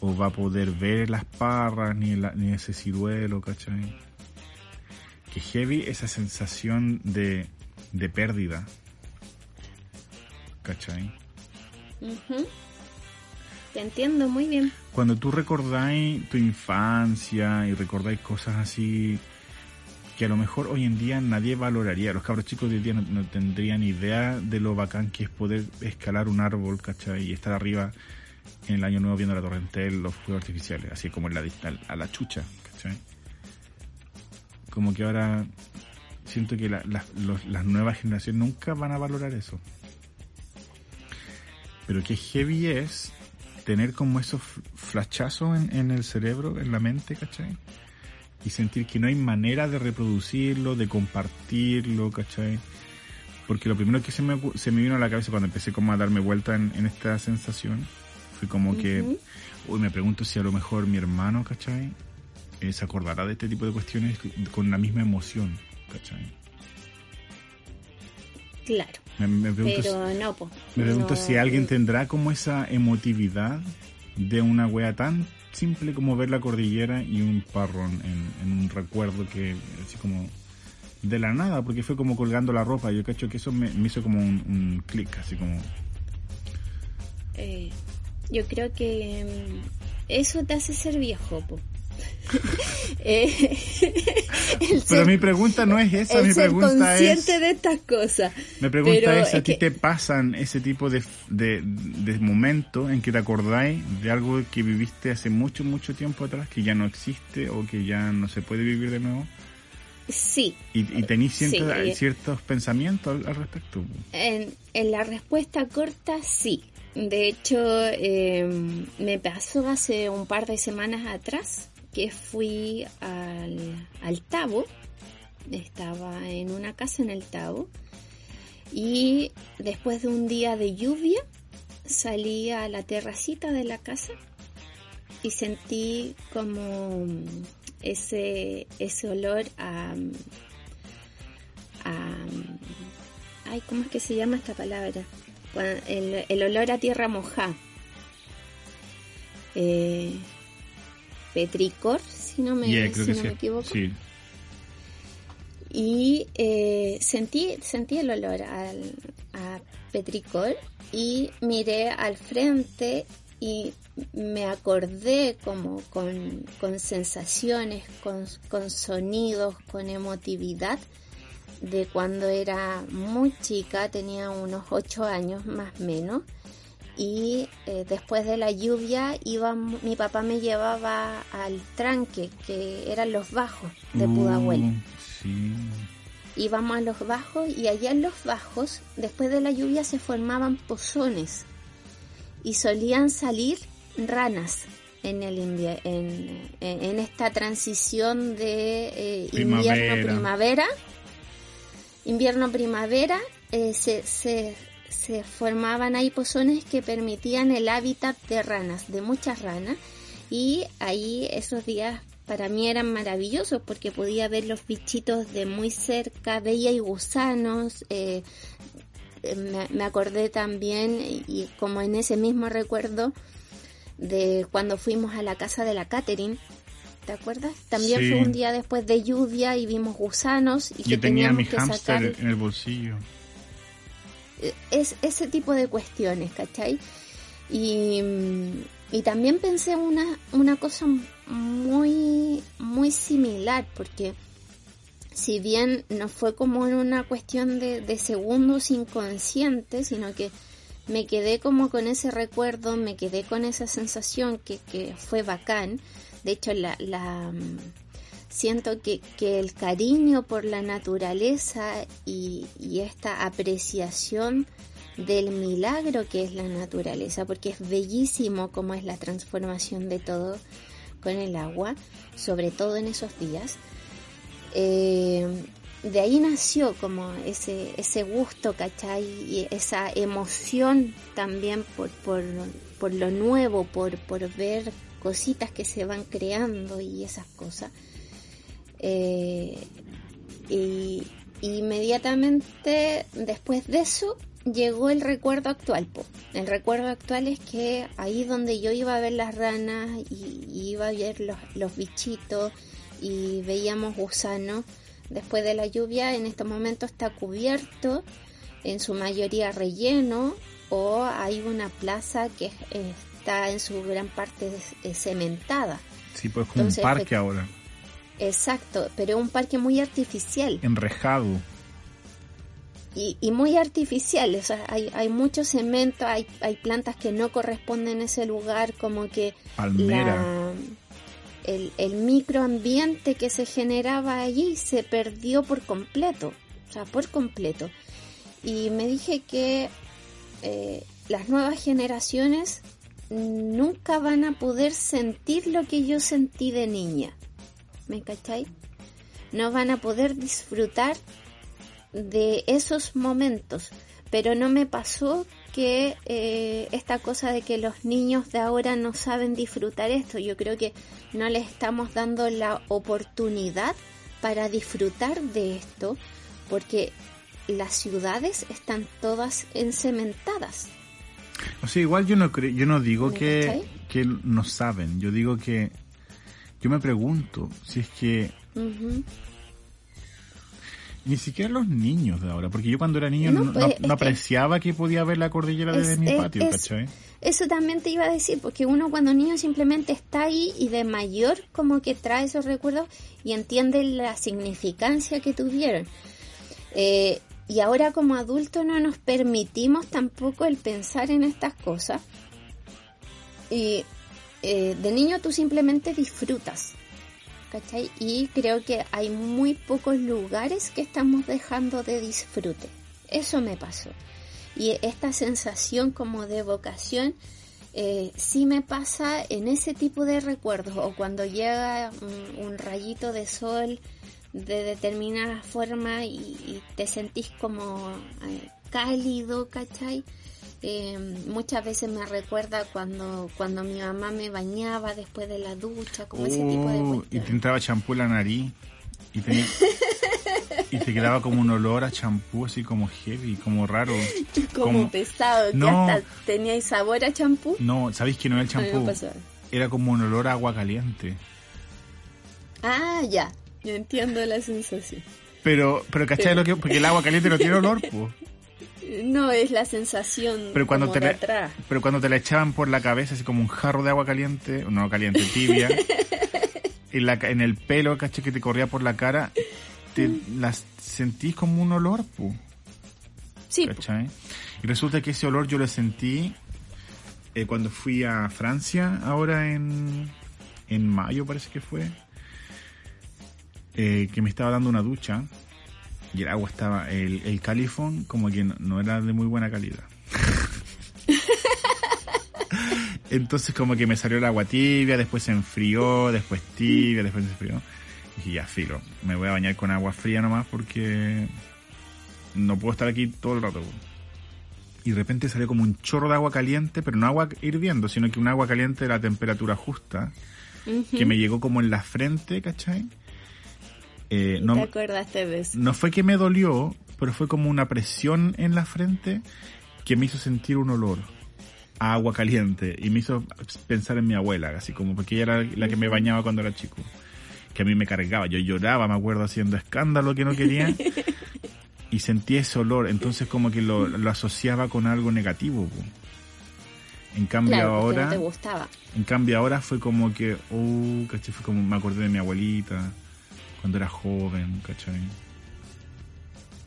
O va a poder ver las parras, ni, la- ni ese ciruelo, ¿cachai? que heavy esa sensación de, de pérdida. ¿Cachai? Te entiendo muy bien. Cuando tú recordáis tu infancia y recordáis cosas así que a lo mejor hoy en día nadie valoraría, los cabros chicos de hoy día no, no tendrían idea de lo bacán que es poder escalar un árbol, ¿cachai? Y estar arriba en el año nuevo viendo la torrentel, los fuegos artificiales, así como en la, dis- a la chucha, ¿cachai? Como que ahora siento que la- la- los- las nuevas generaciones nunca van a valorar eso. Pero qué heavy es tener como esos f- flashazos en, el cerebro, en la mente, ¿cachai? Y sentir que no hay manera de reproducirlo, de compartirlo, ¿cachai? Porque lo primero que se me, se me vino a la cabeza cuando empecé como a darme vuelta en, en esta sensación fue como que, uy, me pregunto si a lo mejor mi hermano, ¿cachai? Eh, se acordará de este tipo de cuestiones con la misma emoción, ¿cachai? Claro. Me, me pregunto, si- Pero no, pues. me pregunto si alguien te tendrá como esa emotividad de una wea tan simple como ver la cordillera y un parrón en, en un recuerdo que así como de la nada, porque fue como colgando la ropa. Yo cacho que eso me, me hizo como un, un clic, así como... Eh, yo creo que mm, eso te hace ser viejo, po. Eh, Pero mi pregunta no es esa, el mi ser pregunta consciente es... de estas cosas. Mi pregunta Pero es, ¿a ti te pasan ese tipo de, de, de momentos en que te acordáis de algo que viviste hace mucho, mucho tiempo atrás, que ya no existe o que ya no se puede vivir de nuevo? Sí, Y, y tenéis ciertos, eh. ciertos pensamientos al, al respecto. en, en la respuesta corta sí. De hecho, eh, me pasó hace un par de semanas atrás que fui al, al Tabo. Estaba en una casa en el Tabo. Y después de un día de lluvia, salí a la terracita de la casa y sentí como ese, ese olor a, a... Ay, ¿cómo es que se llama esta palabra? El, el olor a tierra mojada. Eh, petricor, si no me, si no me equivoco. Sí. Y eh, sentí, sentí el olor al, a petricor y miré al frente y me acordé como con, con sensaciones, con, con, sonidos, con emotividad de cuando era muy chica, tenía unos ocho años más o menos, y eh, después de la lluvia iba, mi papá me llevaba al tranque, que eran los bajos de uh, Pudahuel. Íbamos a los bajos y allá en los bajos, después de la lluvia, se formaban pozones y solían salir ranas en el en, en, esta transición de eh, invierno primavera primavera eh, se, se, formaban ahí pozones que permitían el hábitat de ranas de muchas ranas y ahí esos días para mí eran maravillosos porque podía ver los bichitos de muy cerca, veía y gusanos, eh, me, me, acordé también, y como en ese mismo recuerdo, de cuando fuimos a la casa de la Catherine. ¿Te acuerdas? También fue un día después de lluvia y vimos gusanos y Yo tenía mi hámster en el bolsillo. Eh, es ese tipo de cuestiones, ¿cachai? Y, y también pensé una, una cosa muy, muy similar, porque si bien no fue como en una cuestión de, de segundos inconscientes, sino que me quedé como con ese recuerdo, me quedé con esa sensación que, que fue bacán. De hecho, la, la siento que, el cariño por la naturaleza y, esta apreciación del milagro que es la naturaleza, porque es bellísimo como es la transformación de todo con el agua, sobre todo en esos días. Eh, de ahí nació como ese, ese gusto, ¿cachai? Y esa emoción también por, por, lo nuevo, por ver cositas que se van creando y esas cosas. Eh, y inmediatamente después de eso llegó el recuerdo actual. Po. El recuerdo actual es que ahí donde yo iba a ver las ranas y, iba a ver los, bichitos y veíamos gusanos, después de la lluvia en este momento está cubierto, en su mayoría relleno, o hay una plaza que está en su gran parte cementada. Sí, pues como un parque ahora. Exacto, pero un parque muy artificial. Enrejado. Y, y muy artificial, o sea, hay, hay mucho cemento, hay, hay plantas que no corresponden a ese lugar, como que... Palmera el, el microambiente que se generaba allí se perdió por completo, o sea, por completo. Y me dije que eh, las nuevas generaciones nunca van a poder sentir lo que yo sentí de niña. ¿Me cacháis? No van a poder disfrutar de esos momentos. Pero no me pasó que eh, esta cosa de que los niños de ahora no saben disfrutar esto. Yo creo que no les estamos dando la oportunidad para disfrutar de esto porque las ciudades están todas encementadas. O sea, igual yo no creo, yo no digo que, que no saben, yo digo que yo me pregunto si es que ni siquiera los niños de ahora, porque yo cuando era niño no, pues, apreciaba que, podía ver la cordillera desde mi patio, ¿cachai? Eso también te iba a decir, porque uno cuando niño simplemente está ahí y de mayor como que trae esos recuerdos y entiende la significancia que tuvieron. Eh, y ahora como adultos no nos permitimos tampoco el pensar en estas cosas. Y eh, de niño tú simplemente disfrutas ¿cachai? Y creo que hay muy pocos lugares que estamos dejando de disfrute. Eso me pasó. Y esta sensación como de vocación eh, sí me pasa en ese tipo de recuerdos o cuando llega un, rayito de sol de determinada forma y, te sentís como eh, cálido, ¿cachai? Eh, muchas veces me recuerda cuando cuando mi mamá me bañaba después de la ducha, como ese tipo de Oh, y te entraba champú en la nariz y te, y te quedaba como un olor a champú así como heavy, como raro. como, como- pesado, que No. hasta tenía sabor a champú. No, ¿sabéis que no era el champú? Era como un olor a agua caliente. Ah, ya. Yo entiendo la sensación. Pero, pero ¿cachai lo que? Porque el agua caliente no tiene olor, pues. No es la sensación Pero cuando como te de la, atrás. pero cuando te la echaban por la cabeza, así como un jarro de agua caliente, no caliente, tibia, en, la, en el pelo, ¿cachai? Que te corría por la cara, te las sentís como un olor, pu, Sí. ¿cachai? Y resulta que ese olor yo lo sentí eh, cuando fui a Francia, ahora en, en mayo parece que fue, eh, que me estaba dando una ducha y el agua estaba, el, el califón como que no, no era de muy buena calidad. Entonces como que me salió el agua tibia, después se enfrió, después tibia, después se enfrió. Y dije, ya, filo, me voy a bañar con agua fría nomás porque no puedo estar aquí todo el rato. Y de repente salió como un chorro de agua caliente, pero no agua hirviendo, sino que un agua caliente de la temperatura justa, que me llegó como en la frente, ¿cachai? Eh, ¿Te no, acordaste de eso? no fue que me dolió, pero fue como una presión en la frente que me hizo sentir un olor a agua caliente y me hizo pensar en mi abuela, así como porque ella era la que me bañaba cuando era chico, que a mí me cargaba, yo lloraba, me acuerdo haciendo escándalo que no quería y sentí ese olor, entonces como que lo, lo asociaba con algo negativo. En cambio Claro, ahora, no te gustaba. en cambio ahora fue como que, oh, ¿cachai? Fue como me acordé de mi abuelita cuando era joven, ¿cachai?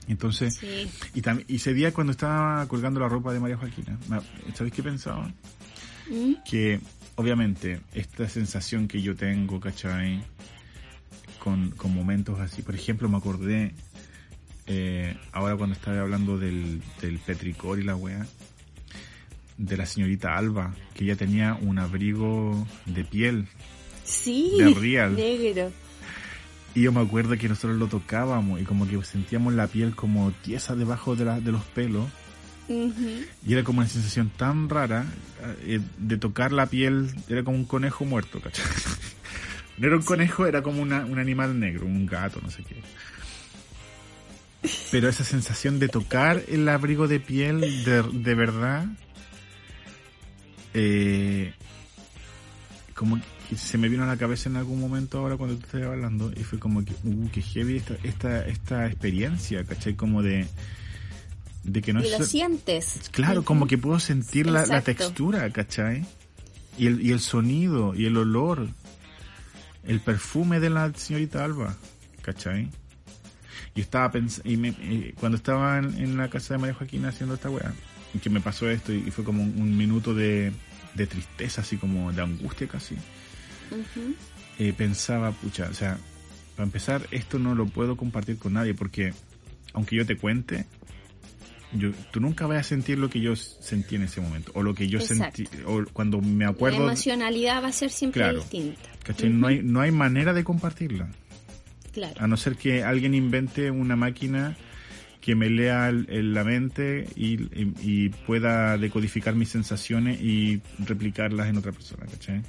Entonces, Sí. y, tam- y ese día cuando estaba colgando la ropa de María Joaquina, ¿sabéis qué pensaba? ¿Mm? Que obviamente esta sensación que yo tengo, ¿cachai? Con, con momentos así, por ejemplo, me acordé eh, ahora cuando estaba hablando del, del petricor y la wea, de la señorita Alba, que ella tenía un abrigo de piel. Sí, De real. negro. Y yo me acuerdo que nosotros lo tocábamos y como que sentíamos la piel como tiesa debajo de, la- de los pelos. Y era como una sensación tan rara eh, de tocar la piel, era como un conejo muerto, ¿cachai? No era un conejo, era como una- un animal negro, un gato, no sé qué. Pero esa sensación de tocar el abrigo de piel de, de verdad, eh, como se me vino a la cabeza en algún momento ahora cuando te estoy hablando y fue como que, uh, que heavy esta, esta, esta experiencia, ¿cachai? Como de, de que no y es... lo sientes. Claro, como que puedo sentir la, la textura, ¿cachai? Y el, y el sonido, y el olor, el perfume de la señorita Alba, ¿cachai? Y estaba pensando, y me- eh, cuando estaba en, en la casa de María Joaquina haciendo esta weá, que me pasó esto, y, y fue como un, un minuto de, de tristeza, así como de angustia casi, Ujú. eh, pensaba, pucha, o sea, para empezar, esto no lo puedo compartir con nadie, porque aunque yo te cuente, yo, tú nunca vas a sentir lo que yo sentí en ese momento, o lo que yo Exacto. sentí, o cuando me La acuerdo, emocionalidad va a ser siempre Claro. distinta. ¿cachai? No hay, no hay manera de compartirla, Claro. a no ser que alguien invente una máquina que me lea el- el- la mente y, y- y pueda decodificar mis sensaciones y replicarlas en otra persona, ¿cachai?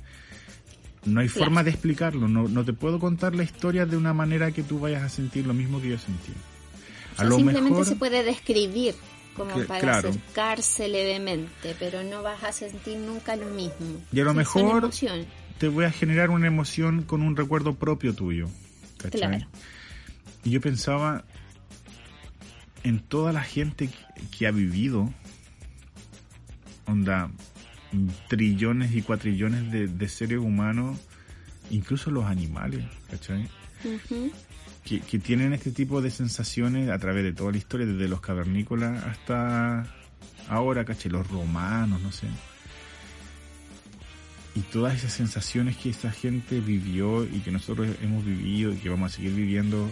No hay Claro. forma de explicarlo, no, no te puedo contar la historia de una manera que tú vayas a sentir lo mismo que yo sentí. O A sea, lo simplemente mejor, se puede describir como Que- para claro. acercarse levemente, pero no vas a sentir nunca lo mismo. Y a lo mejor- te voy a generar una emoción con un recuerdo propio tuyo. ¿cachai? Claro. Y yo pensaba en toda la gente que, que ha vivido, onda, trillones y cuatrillones de, de seres humanos, incluso los animales, ¿cachai? Que, que tienen este tipo de sensaciones a través de toda la historia, desde los cavernícolas hasta ahora, ¿cachai? Los romanos, no sé. Y todas esas sensaciones que esa gente vivió y que nosotros hemos vivido y que vamos a seguir viviendo,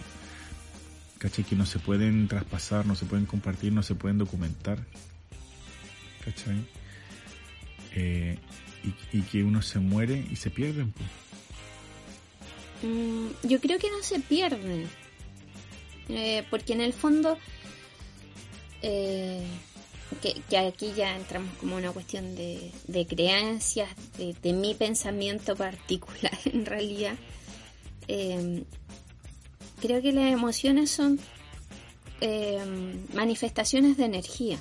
¿cachai? Que no se pueden traspasar, no se pueden compartir, no se pueden documentar, ¿cachai? Eh, y, y que uno se muere y se pierden, pues. Mm, yo creo que no se pierden. Eh, porque en el fondo, eh, que, aquí ya entramos como una cuestión de, de creencias, de, mi pensamiento particular en realidad. Eh, creo que las emociones son eh, manifestaciones de energía.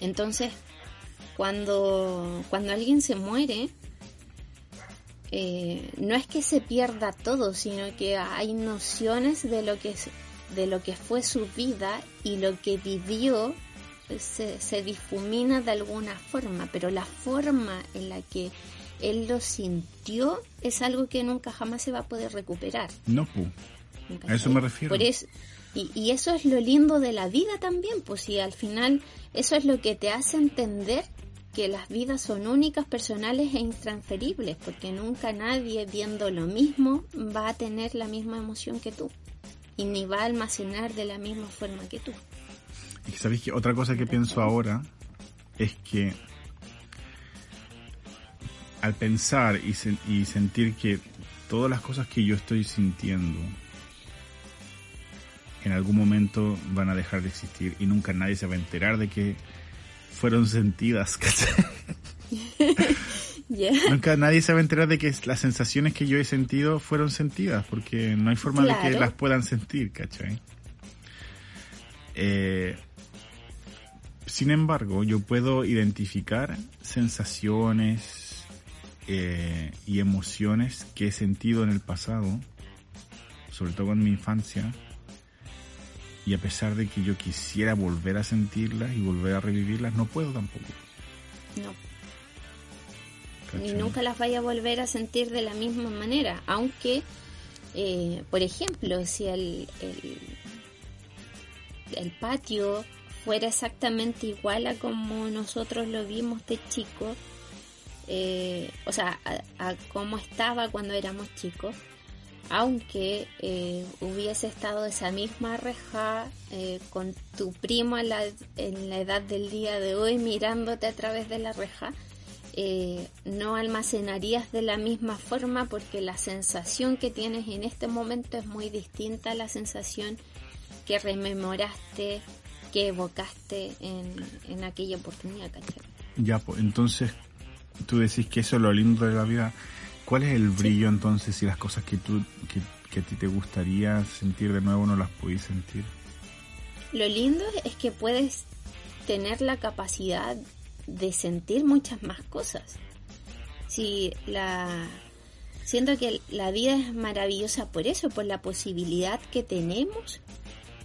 Entonces, cuando, cuando alguien se muere, eh, no es que se pierda todo, sino que hay nociones de lo que, de lo que fue su vida y lo que vivió se, se difumina de alguna forma, pero la forma en la que él lo sintió es algo que nunca jamás se va a poder recuperar. No, pu. A eso me refiero. Por eso, y, y, eso es lo lindo de la vida también, pues si al final eso es lo que te hace entender que las vidas son únicas, personales e intransferibles, porque nunca nadie viendo lo mismo va a tener la misma emoción que tú y ni va a almacenar de la misma forma que tú. Y sabéis que otra cosa que pienso ahora es que al pensar y, sen y sentir que todas las cosas que yo estoy sintiendo en algún momento van a dejar de existir y nunca nadie se va a enterar de que fueron sentidas, yeah. Nunca nadie se va a enterar de que las sensaciones que yo he sentido fueron sentidas, porque no hay forma claro. de que las puedan sentir, ¿cachai? Eh, sin embargo, yo puedo identificar sensaciones eh, y emociones que he sentido en el pasado, sobre todo en mi infancia, y a pesar de que yo quisiera volver a sentirlas y volver a revivirlas, no puedo tampoco. No. Ni nunca las vaya a volver a sentir de la misma manera, aunque, eh, por ejemplo, si el, el, el, patio fuera exactamente igual a como nosotros lo vimos de chicos, eh, o sea, a, a cómo estaba cuando éramos chicos, aunque eh, hubiese estado esa misma reja eh, con tu primo en la, edad del día de hoy mirándote a través de la reja, eh, no almacenarías de la misma forma porque la sensación que tienes en este momento es muy distinta a la sensación que rememoraste, que evocaste en, en aquella oportunidad, ¿cachai? Ya, pues entonces tú decís que eso es lo lindo de la vida ¿Cuál es el brillo sí. entonces si las cosas que tú que, que, a ti te gustaría sentir de nuevo no las pudiste sentir? Lo lindo es que puedes tener la capacidad de sentir muchas más cosas. Si la siento que la vida es maravillosa por eso, por la posibilidad que tenemos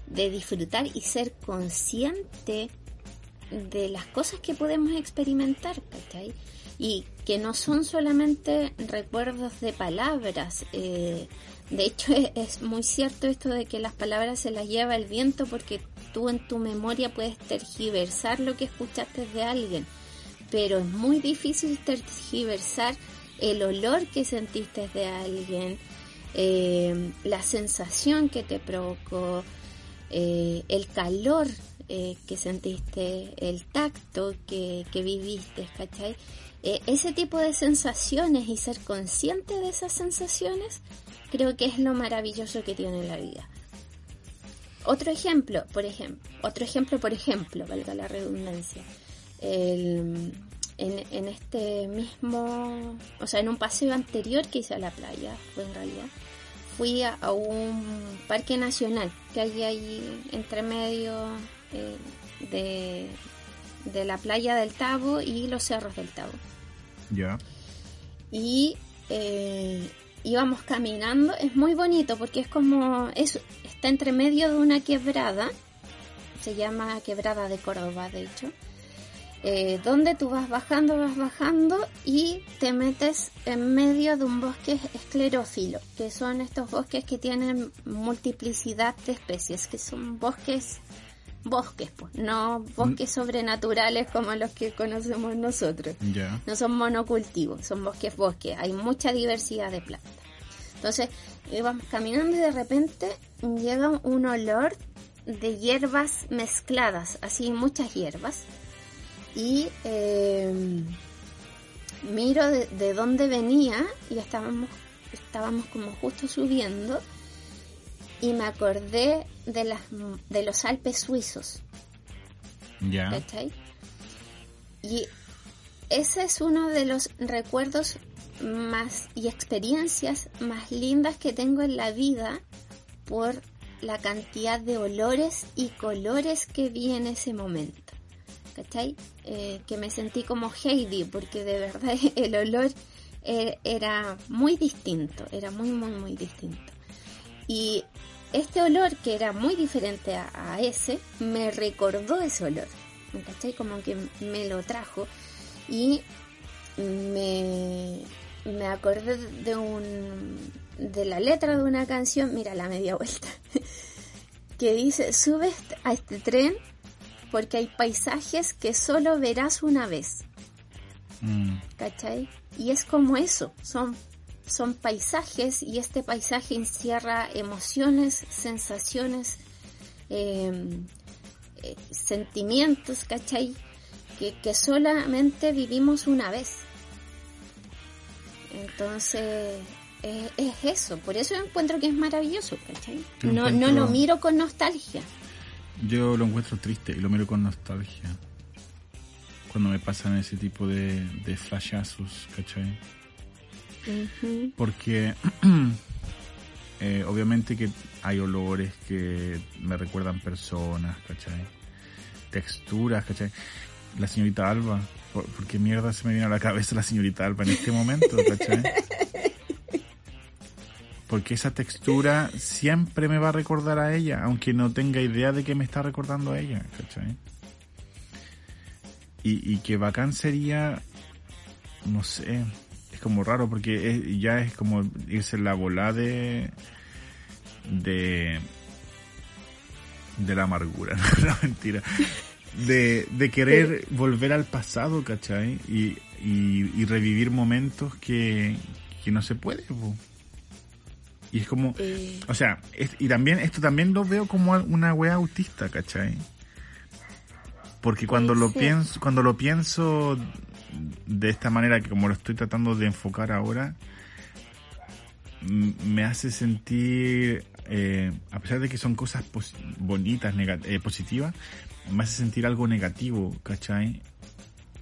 de disfrutar y ser consciente de las cosas que podemos experimentar, ¿cachai? Y que no son solamente recuerdos de palabras. Eh, de hecho, es, muy cierto esto de que las palabras se las lleva el viento porque tú en tu memoria puedes tergiversar lo que escuchaste de alguien, pero es muy difícil tergiversar el olor que sentiste de alguien, eh, la sensación que te provocó, eh, el calor eh, que sentiste, el tacto que, que viviste, ¿cachai? Eh, ese tipo de sensaciones y ser consciente de esas sensaciones creo que es lo maravilloso que tiene la vida. Otro ejemplo, por ejemplo, otro ejemplo, por ejemplo, valga la redundancia, el, en, en, este mismo, o sea, en un paseo anterior que hice a la playa, fue en realidad, fui a, a un parque nacional que hay ahí entre medio eh, de, de la playa del Tabo y los cerros del Tabo. Ya. Y eh, íbamos caminando, es muy bonito porque es como, es, está entre medio de una quebrada, se llama Quebrada de Córdoba, de hecho, eh, donde tú vas bajando, vas bajando y te metes en medio de un bosque esclerófilo, que son estos bosques que tienen multiplicidad de especies, que son bosques bosques, pues, no bosques mm. sobrenaturales como los que conocemos nosotros. Yeah. No son monocultivos, son bosques, bosques. Hay mucha diversidad de plantas. Entonces, íbamos caminando y de repente llega un olor de hierbas mezcladas, así muchas hierbas. Y eh, miro de, de dónde venía y estábamos, estábamos como justo subiendo y me acordé de, las, de los Alpes suizos. Ya. ¿Cachai? Y ese es uno de los recuerdos más y experiencias más lindas que tengo en la vida por la cantidad de olores y colores que vi en ese momento. ¿Cachai? Eh, que me sentí como Heidi porque de verdad el olor eh, era muy distinto, era muy, muy, muy distinto. Y este olor que era muy diferente a, a ese, me recordó ese olor. ¿Cachai? Como que me lo trajo y me, me acordé de un de la letra de una canción, mira la media vuelta, que dice, sube a este tren porque hay paisajes que solo verás una vez. Mm, ¿Cachai? Y es como eso, son, son paisajes y este paisaje encierra emociones, sensaciones, eh, eh, sentimientos, ¿cachai? Que, que solamente vivimos una vez. Entonces, eh, es eso, por eso encuentro que es maravilloso, ¿cachai? Yo No, no lo miro con nostalgia. Yo lo encuentro triste y lo miro con nostalgia. Cuando me pasan ese tipo de, de flashazos, ¿cachai? Porque eh, obviamente que hay olores que me recuerdan personas, ¿cachai? Texturas, ¿cachai? La señorita Alba, ¿por, por qué mierda se me viene a la cabeza la señorita Alba en este momento, ¿cachai? Porque esa textura siempre me va a recordar a ella, aunque no tenga idea de que me está recordando a ella, ¿cachai? Y, y que bacán sería, no sé, como raro porque es- ya es como irse la bola de, de, de la amargura, no, no, mentira. De, de querer volver al pasado, ¿cachai? Y, y, y revivir momentos que, que no se puede, po. Y es como, Eh, o sea, es- y también, esto también lo veo como una wea autista, ¿cachai? Porque cuando lo pienso, cuando lo pienso de esta manera que como lo estoy tratando de enfocar ahora, me hace sentir, eh, a pesar de que son cosas pos- bonitas, eh, positivas, me hace sentir algo negativo, ¿cachai?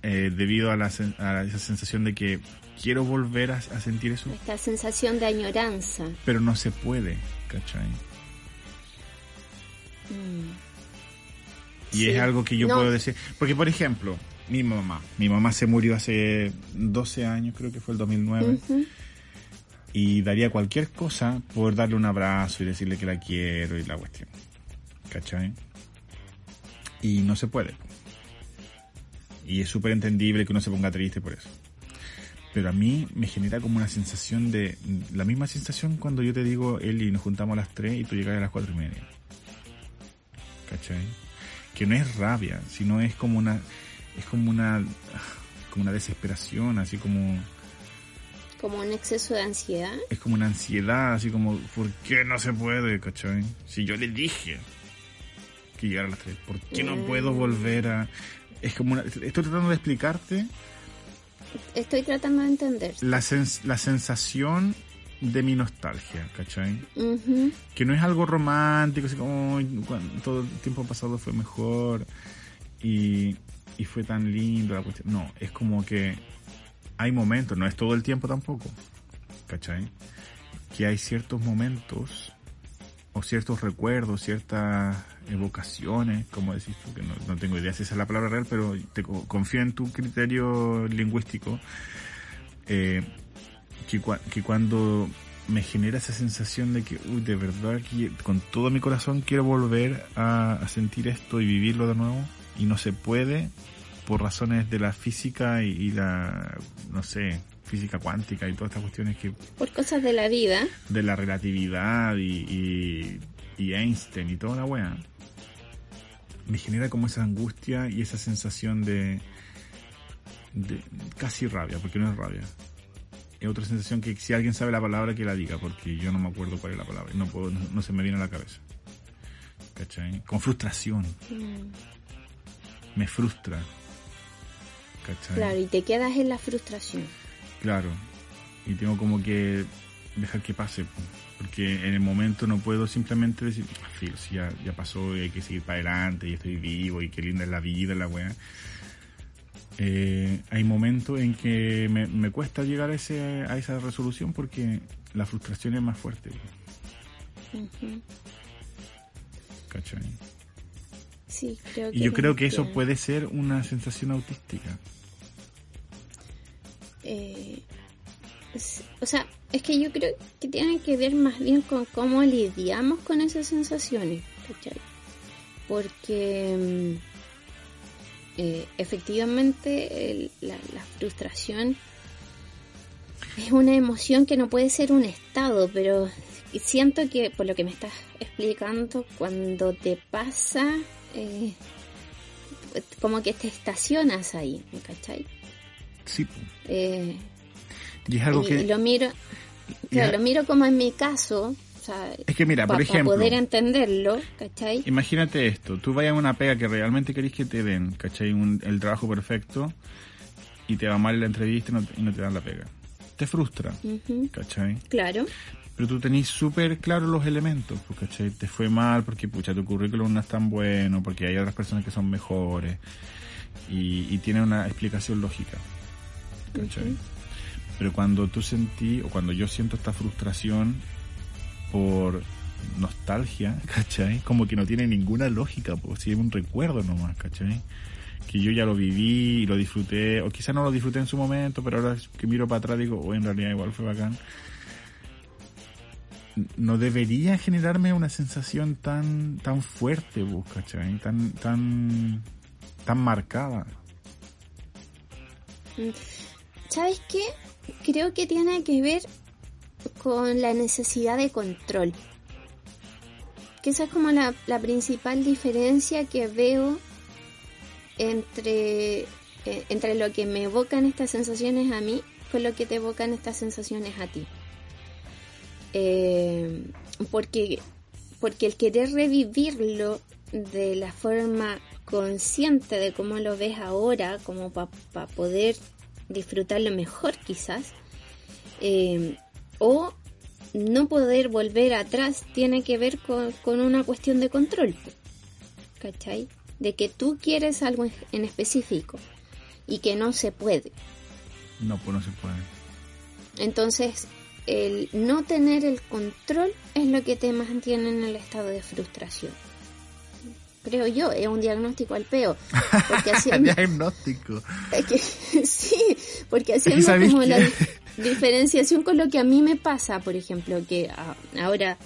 Eh, debido a, la, sen- a esa sensación de que quiero volver a, a sentir eso, esta sensación de añoranza. pero no se puede, ¿cachai? Mm. Y Sí. es algo que yo No. puedo decir. Porque, por ejemplo, mi mamá. Mi mamá se murió hace 12 años, creo que fue el 2009. Ujú. Y daría cualquier cosa por darle un abrazo y decirle que la quiero y la cuestión. ¿Cachai? Y no se puede. Y es súper entendible que uno se ponga triste por eso. Pero a mí me genera como una sensación de... La misma sensación cuando yo te digo, Eli, nos juntamos a las 3 y tú llegas a las 4 y media. ¿Cachai? Que no es rabia, sino es como una... Es como una... Como una desesperación, así como Como un exceso de ansiedad. es como una ansiedad, así como, ¿por qué no se puede, cachai? Si yo le dije que llegara a las 3, ¿por qué no Mm. puedo volver a...? Es como una... Estoy tratando de explicarte Estoy tratando de entender. la, sens- la sensación de mi nostalgia, ¿cachai? Que no es algo romántico, así como, "Ay, cuan- todo el tiempo pasado fue mejor y, y fue tan lindo la cuestión. No, es como que hay momentos, no es todo el tiempo tampoco, ¿cachai? Que hay ciertos momentos o ciertos recuerdos, ciertas evocaciones, como decís tú, que no, no tengo idea si esa es la palabra real, pero te co- confío en tu criterio lingüístico, eh, que, cua- que cuando me genera esa sensación de que, uy, de verdad, con todo mi corazón quiero volver a, a sentir esto y vivirlo de nuevo, y no se puede por razones de la física y, y la, no sé, física cuántica y todas estas cuestiones que Por cosas de la vida. de la relatividad y, y, y Einstein y toda la wea, me genera como esa angustia y esa sensación de, de casi rabia, porque no es rabia. Es otra sensación que si alguien sabe la palabra que la diga, porque yo no me acuerdo cuál es la palabra, no, puedo, no, no se me viene a la cabeza. ¿Cachai? Con frustración, Mm, me frustra. ¿Cachai? Claro, y te quedas en la frustración. Claro. Y tengo como que dejar que pase. po. Porque en el momento no puedo simplemente decir, "Ah, filo, si ya, ya pasó y hay que seguir para adelante y estoy vivo y qué linda es la vida, la weá. Eh, hay momentos en que me, me cuesta llegar a, ese, a esa resolución porque la frustración es más fuerte. ¿Cachai? Sí, creo que Y yo creo que eso puede ser una sensación autística. Eh, o sea, es que yo creo que tiene que ver más bien con cómo lidiamos con esas sensaciones, ¿cachai? Porque mm, eh, efectivamente el- la, la frustración es una emoción que no puede ser un estado, pero siento que por lo que me estás explicando, cuando te pasa, eh, como que te estacionas ahí, ¿cachai? Sí. Eh, Y es algo y, que... y lo miro, claro, es- lo miro como en mi caso, o sea, Es que mira, por para ejemplo... poder entenderlo, ¿cachai? Imagínate esto, tú vayas a una pega que realmente querés que te den, ¿cachai? Un- el trabajo perfecto y te va mal la entrevista y no, y no te dan la pega. Te frustra, Ujú, ¿cachai? Claro, Pero tú tenés súper claros los elementos, pues, ¿cachai? Te fue mal porque, pucha, tu currículum no es tan bueno, porque hay otras personas que son mejores y, y tiene una explicación lógica, ¿cachai? Pero cuando tú sentí, o cuando yo siento esta frustración por nostalgia, ¿cachai? Como que no tiene ninguna lógica, pues si es un recuerdo nomás, ¿cachai? Que yo ya lo viví y lo disfruté, o quizá no lo disfruté en su momento, pero ahora que miro para atrás digo, oh, en realidad igual fue bacán. No debería generarme una sensación tan tan fuerte, ¿cachai? Tan, tan, tan marcada. ¿sabes qué? Creo que tiene que ver con la necesidad de control. Que esa es como la, la principal diferencia que veo entre, eh, entre lo que me evocan estas sensaciones a mí con lo que te evocan estas sensaciones a ti. Eh, porque, porque el querer revivirlo de la forma consciente de cómo lo ves ahora, como para poder disfrutarlo mejor quizás, eh, o no poder volver atrás tiene que ver con, con una cuestión de control, ¿cachai? De que tú quieres algo en- específico y que no se puede. No, pues no se puede. Entonces, el no tener el control es lo que te mantiene en el estado de frustración. Creo yo, es un diagnóstico al peo. Porque haciendo, Diagnóstico. es que, sí, porque haciendo ¿sabéis como la qué? diferenciación con lo que a mí me pasa, por ejemplo, que a- ahora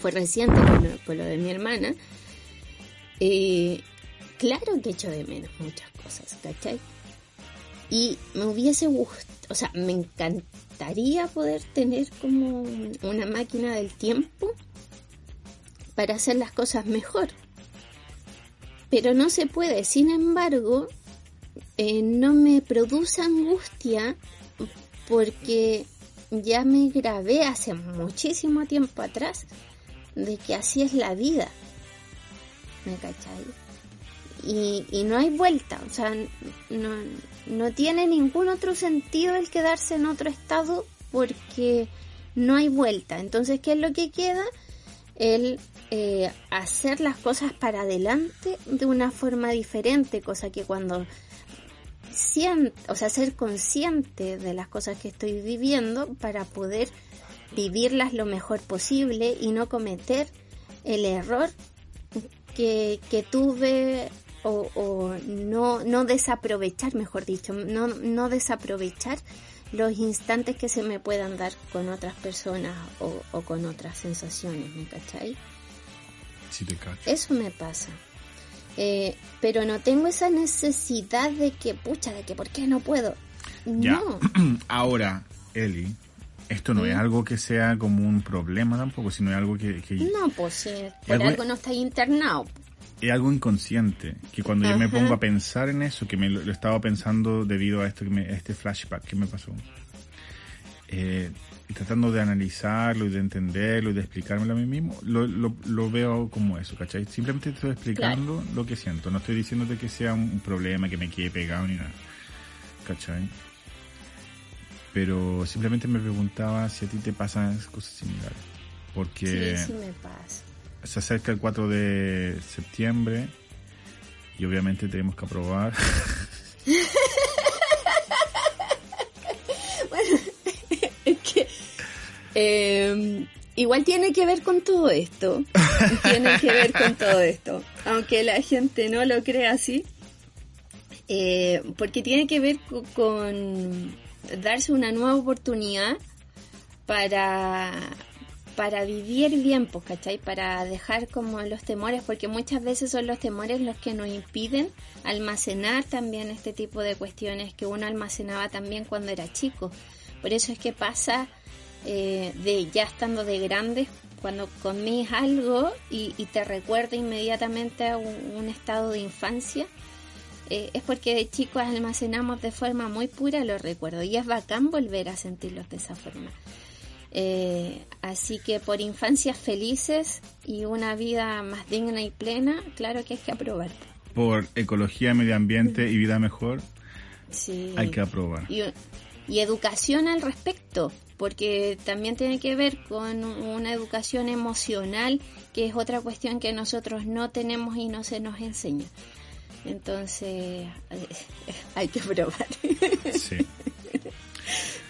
fue reciente con lo, con lo de mi hermana, eh, claro que echo de menos muchas cosas, ¿cachai? Y me hubiese gustado, o sea, me encantaría poder tener como una máquina del tiempo para hacer las cosas mejor. Pero no se puede, sin embargo, eh, no me produce angustia porque ya me grabé hace muchísimo tiempo atrás de que así es la vida. ¿Me cachai? Y, y no hay vuelta, o sea, no, no tiene ningún otro sentido el quedarse en otro estado porque no hay vuelta. Entonces, ¿qué es lo que queda? El eh, hacer las cosas para adelante de una forma diferente, cosa que cuando siente, o sea, ser consciente de las cosas que estoy viviendo para poder vivirlas lo mejor posible y no cometer el error que, que tuve o, o no, no desaprovechar, mejor dicho, no, no desaprovechar los instantes que se me puedan dar con otras personas o, o con otras sensaciones, ¿me cachai? Sí te cacho. Eso me pasa. Eh, pero no tengo esa necesidad de que, pucha, de que, ¿por qué no puedo? Ya. No. Ahora, Eli, esto no es algo que sea como un problema tampoco, sino es algo que, que No, pues por algo- algo no está internado. es algo inconsciente. Que cuando yo me pongo a pensar en eso, que me lo, lo estaba pensando debido a esto que me, a este flashback que me pasó, eh, tratando de analizarlo y de entenderlo y de explicármelo a mí mismo, lo, lo, lo veo como eso, ¿cachai? Simplemente te estoy explicando lo que siento. No estoy diciéndote que sea un, un problema, que me quede pegado ni nada. ¿Cachai? Pero simplemente me preguntaba si a ti te pasan cosas similares. Porque Sí, sí me pasa. se acerca el 4 de septiembre y obviamente tenemos que aprobar. Es que eh, igual tiene que ver con todo esto. tiene que ver con todo esto. Aunque la gente no lo crea así. eh, porque tiene que ver co- con darse una nueva oportunidad para para vivir bien, pues, ¿cachai? Para dejar como los temores, porque muchas veces son los temores los que nos impiden almacenar también este tipo de cuestiones que uno almacenaba también cuando era chico. Por eso es que pasa eh, de ya estando de grandes, cuando comís algo y, y te recuerda inmediatamente a un, un estado de infancia, eh, es porque de chicos almacenamos de forma muy pura los recuerdos y es bacán volver a sentirlos de esa forma. Eh, así que por infancias felices y una vida más digna y plena, claro que hay que aprobar. Por ecología, medio ambiente y vida mejor, Sí. hay que aprobar. y, y educación al respecto, porque también tiene que ver con una educación emocional, que es otra cuestión que nosotros no tenemos y no se nos enseña. Entonces, hay que probar. Sí.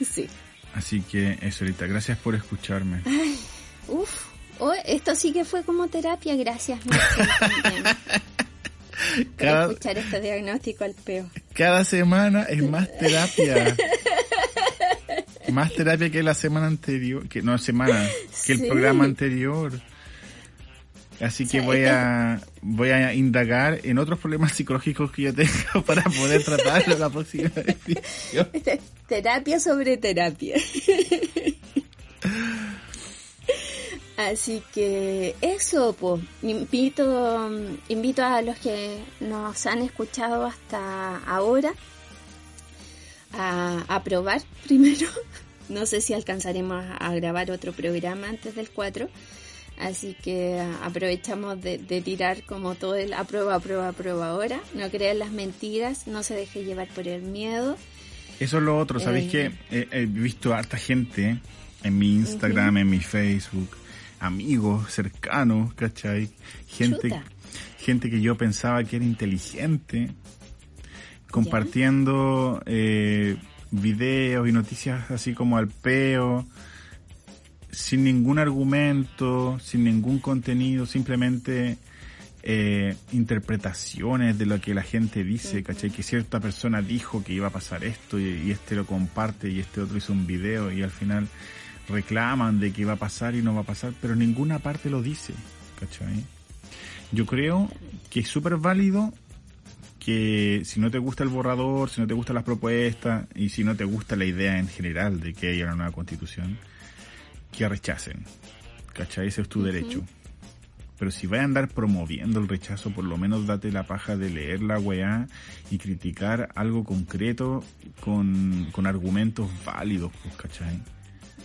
sí. Así que eso, ahorita. Gracias por escucharme. Uf, oh, esto sí que fue como terapia, gracias también, por Cada, escuchar este diagnóstico al peo. cada semana es más terapia. Más terapia que la semana anterior, que no semana, que el Sí. programa anterior. Así que voy este- a voy a indagar en otros problemas psicológicos que yo tengo para poder tratarlo la próxima edición. terapia sobre terapia. Así que eso, pues, invito, invito a los que nos han escuchado hasta ahora a, a probar primero. No sé si alcanzaremos a grabar otro programa antes del 4. Así que aprovechamos de, de tirar como todo el aprueba, aprueba, aprueba ahora. No crean las mentiras, no se deje llevar por el miedo. Eso es lo otro, ¿sabéis Eh. que he, he visto harta gente en mi Instagram, en mi Facebook, amigos cercanos, ¿cachai? Gente, Chuta. gente que yo pensaba que era inteligente, compartiendo eh, videos y noticias así como al peo, sin ningún argumento, sin ningún contenido, simplemente eh, interpretaciones de lo que la gente dice, ¿cachai? Que cierta persona dijo que iba a pasar esto y, y este lo comparte y este otro hizo un video y al final reclaman de que va a pasar y no va a pasar, pero ninguna parte lo dice, ¿cachai? Yo creo que es súper válido que si no te gusta el borrador, si no te gustan las propuestas y si no te gusta la idea en general de que haya una nueva constitución, que rechacen. ¿Cachai? Ese es tu derecho. Pero si vas a andar promoviendo el rechazo, por lo menos date la paja de leer la weá y criticar algo concreto con, con argumentos válidos, pues, ¿cachai?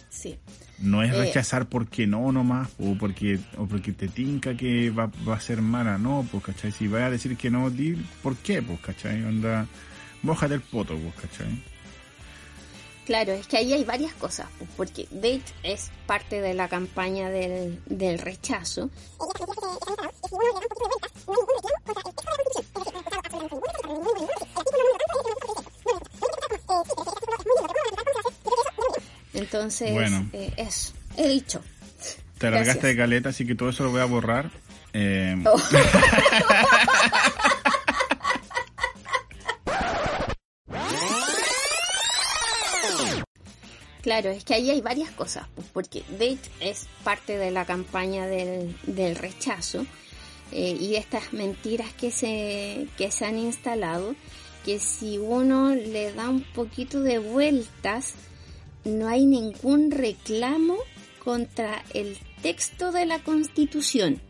Sí. No es Eh. rechazar porque no nomás, o porque, o porque te tinca que va, va a ser mala, no, pues, ¿cachai? Si vas a decir que no, di por qué, pues, ¿cachai? Onda, mojate el poto, pues, ¿cachai? Claro, es que ahí hay varias cosas, pues, porque hecho es parte de la campaña del, del rechazo. Entonces, Bueno. eh, eso, he dicho. Te alargaste Gracias. de caleta, así que todo eso lo voy a borrar. Eh, Oh. Claro, es que ahí hay varias cosas, pues, porque de hecho es parte de la campaña del, del rechazo eh, y de estas mentiras que se, que se han instalado, que si uno le da un poquito de vueltas, no hay ningún reclamo contra el texto de la Constitución.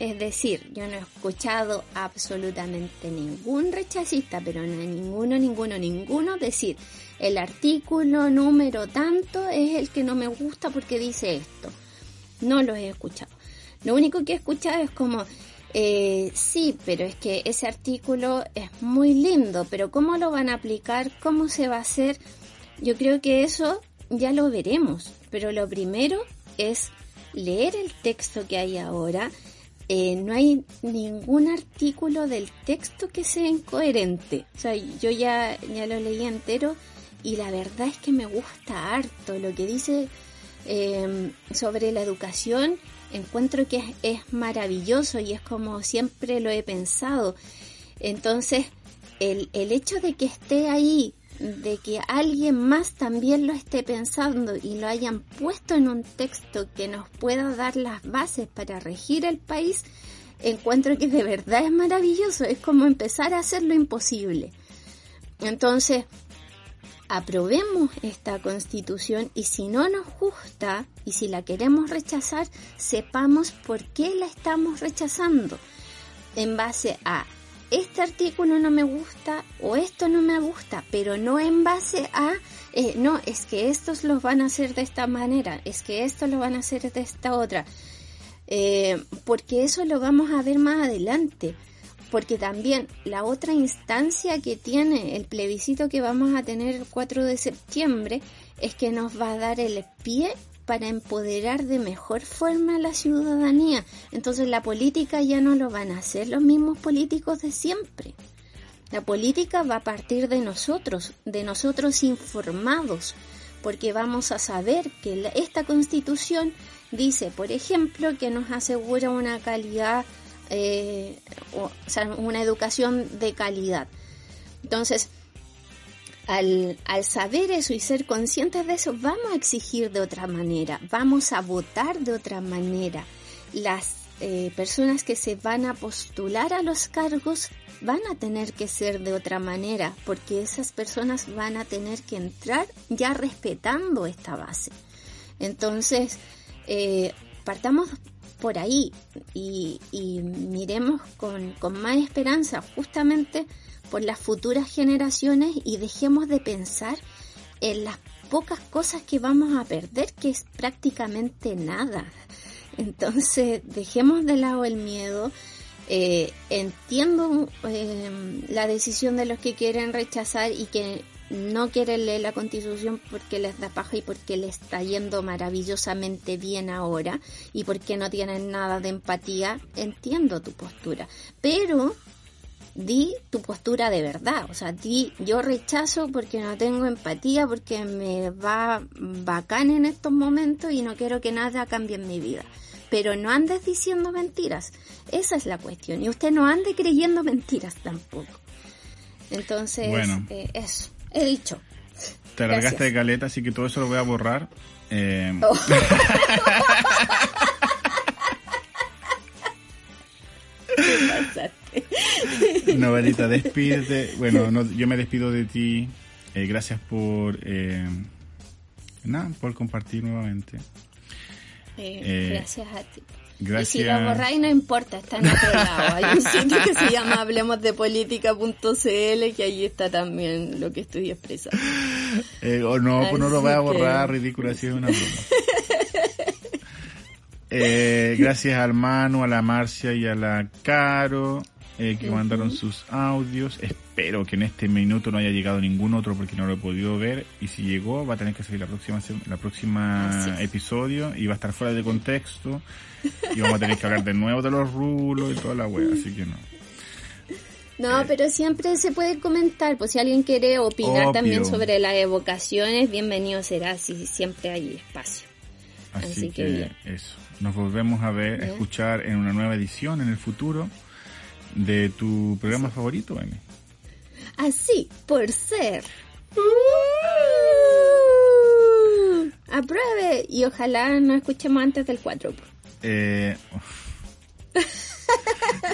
Es decir, yo no he escuchado absolutamente ningún rechazista, pero no ninguno, ninguno, ninguno decir el artículo número tanto es el que no me gusta porque dice esto. No los he escuchado. Lo único que he escuchado es como, eh, sí, pero es que ese artículo es muy lindo, pero ¿cómo lo van a aplicar? ¿Cómo se va a hacer? yo creo que eso ya lo veremos, pero lo primero es leer el texto que hay ahora. Eh, no hay ningún artículo del texto que sea incoherente. O sea, yo ya, ya lo leí entero y la verdad es que me gusta harto lo que dice eh, sobre la educación. Encuentro que es, es maravilloso y es como siempre lo he pensado. Entonces, el, el hecho de que esté ahí de que alguien más también lo esté pensando y lo hayan puesto en un texto que nos pueda dar las bases para regir el país, encuentro que de verdad es maravilloso, es como empezar a hacer lo imposible. Entonces, aprobemos esta constitución y si no nos gusta y si la queremos rechazar, sepamos por qué la estamos rechazando en base a este artículo no me gusta o esto no me gusta, pero no en base a, eh, no, es que estos los van a hacer de esta manera, es que estos lo van a hacer de esta otra, eh, porque eso lo vamos a ver más adelante, porque también la otra instancia que tiene el plebiscito que vamos a tener el 4 de septiembre es que nos va a dar el pie para empoderar de mejor forma a la ciudadanía. Entonces la política ya no lo van a hacer los mismos políticos de siempre. La política va a partir de nosotros, de nosotros informados, porque vamos a saber que esta constitución dice, por ejemplo, que nos asegura una calidad, eh, o sea, una educación de calidad. Entonces, al, saber eso y ser conscientes de eso, vamos a exigir de otra manera, vamos a votar de otra manera. Las eh, personas que se van a postular a los cargos van a tener que ser de otra manera, porque esas personas van a tener que entrar ya respetando esta base. Entonces, eh, partamos por ahí y, y miremos con, con más esperanza justamente por las futuras generaciones y dejemos de pensar en las pocas cosas que vamos a perder, que es prácticamente nada. Entonces, dejemos de lado el miedo. Eh, entiendo eh, la decisión de los que quieren rechazar y que no quieren leer la constitución porque les da paja y porque les está yendo maravillosamente bien ahora y porque no tienen nada de empatía. Entiendo tu postura. Pero di tu postura de verdad, o sea, di yo rechazo porque no tengo empatía, porque me va bacán en estos momentos y no quiero que nada cambie en mi vida. Pero no andes diciendo mentiras, esa es la cuestión, y usted no ande creyendo mentiras tampoco. Entonces, eh, eso, he dicho. Te largaste de caleta, así que todo eso lo voy a borrar. Eh... Oh. Novelita, despídete. Bueno, no, yo me despido de ti. Eh, gracias por, eh, nada, por compartir nuevamente. Eh, eh gracias a ti. Gracias. Y si lo borráis no importa, está en otro lado. Hay un sitio que se llama hablemosdepolítica.cl que ahí está también lo que estoy expresando. Eh, o no, pues no lo voy a borrar, ridículo, así es una broma. Eh, gracias al Manu, a la Marcia y a la Caro eh, que mandaron sus audios. Espero que en este minuto no haya llegado ningún otro porque no lo he podido ver. Y si llegó, va a tener que salir la próxima, la próxima episodio y va a estar fuera de contexto. Y vamos a tener que hablar de nuevo de los rulos y toda la wea, así que no. No, eh. pero siempre se puede comentar, pues si alguien quiere opinar también sobre las evocaciones, bienvenido será, si siempre hay espacio. Así, que, eso. Nos volvemos a ver, a escuchar en una nueva edición en el futuro de tu programa favorito, Amy. Así, por ser. Uh, apruebe y ojalá no escuchemos antes del 4. Eh,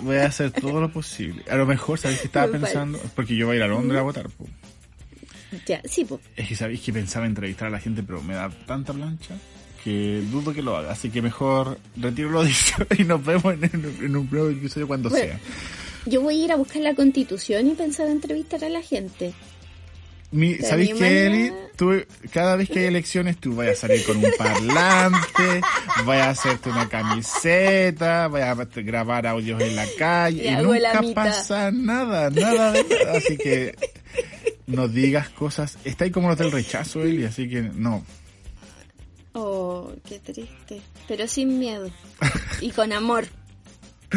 voy a hacer todo lo posible. A lo mejor, ¿sabes qué estaba pensando? Porque yo voy a ir a Londres a votar. Ya, sí. Es que sabéis que pensaba entrevistar a la gente, pero me da tanta plancha que dudo que lo haga. Así que mejor retiro lo dicho y nos vemos en, un nuevo episodio cuando sea. Yo voy a ir a buscar la constitución y pensar entrevistar a la gente. ¿Sabéis qué, Eli? Tú, cada vez que hay elecciones, tú vas a salir con un parlante, vas a hacerte una camiseta, vas a grabar audios en la calle y, nunca pasa nada, nada de nada. Así que no digas cosas. Está ahí como los del rechazo, Eli, así que no. Oh, qué triste. Pero sin miedo. Y con amor.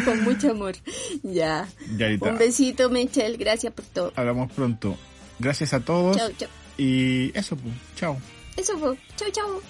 Con mucho amor. Ya. Yarita, Un besito, Michelle. Gracias por todo. hablamos pronto. Gracias a todos. Chao, chao. Y eso, pues. Chao. Eso fue. Chao, chao.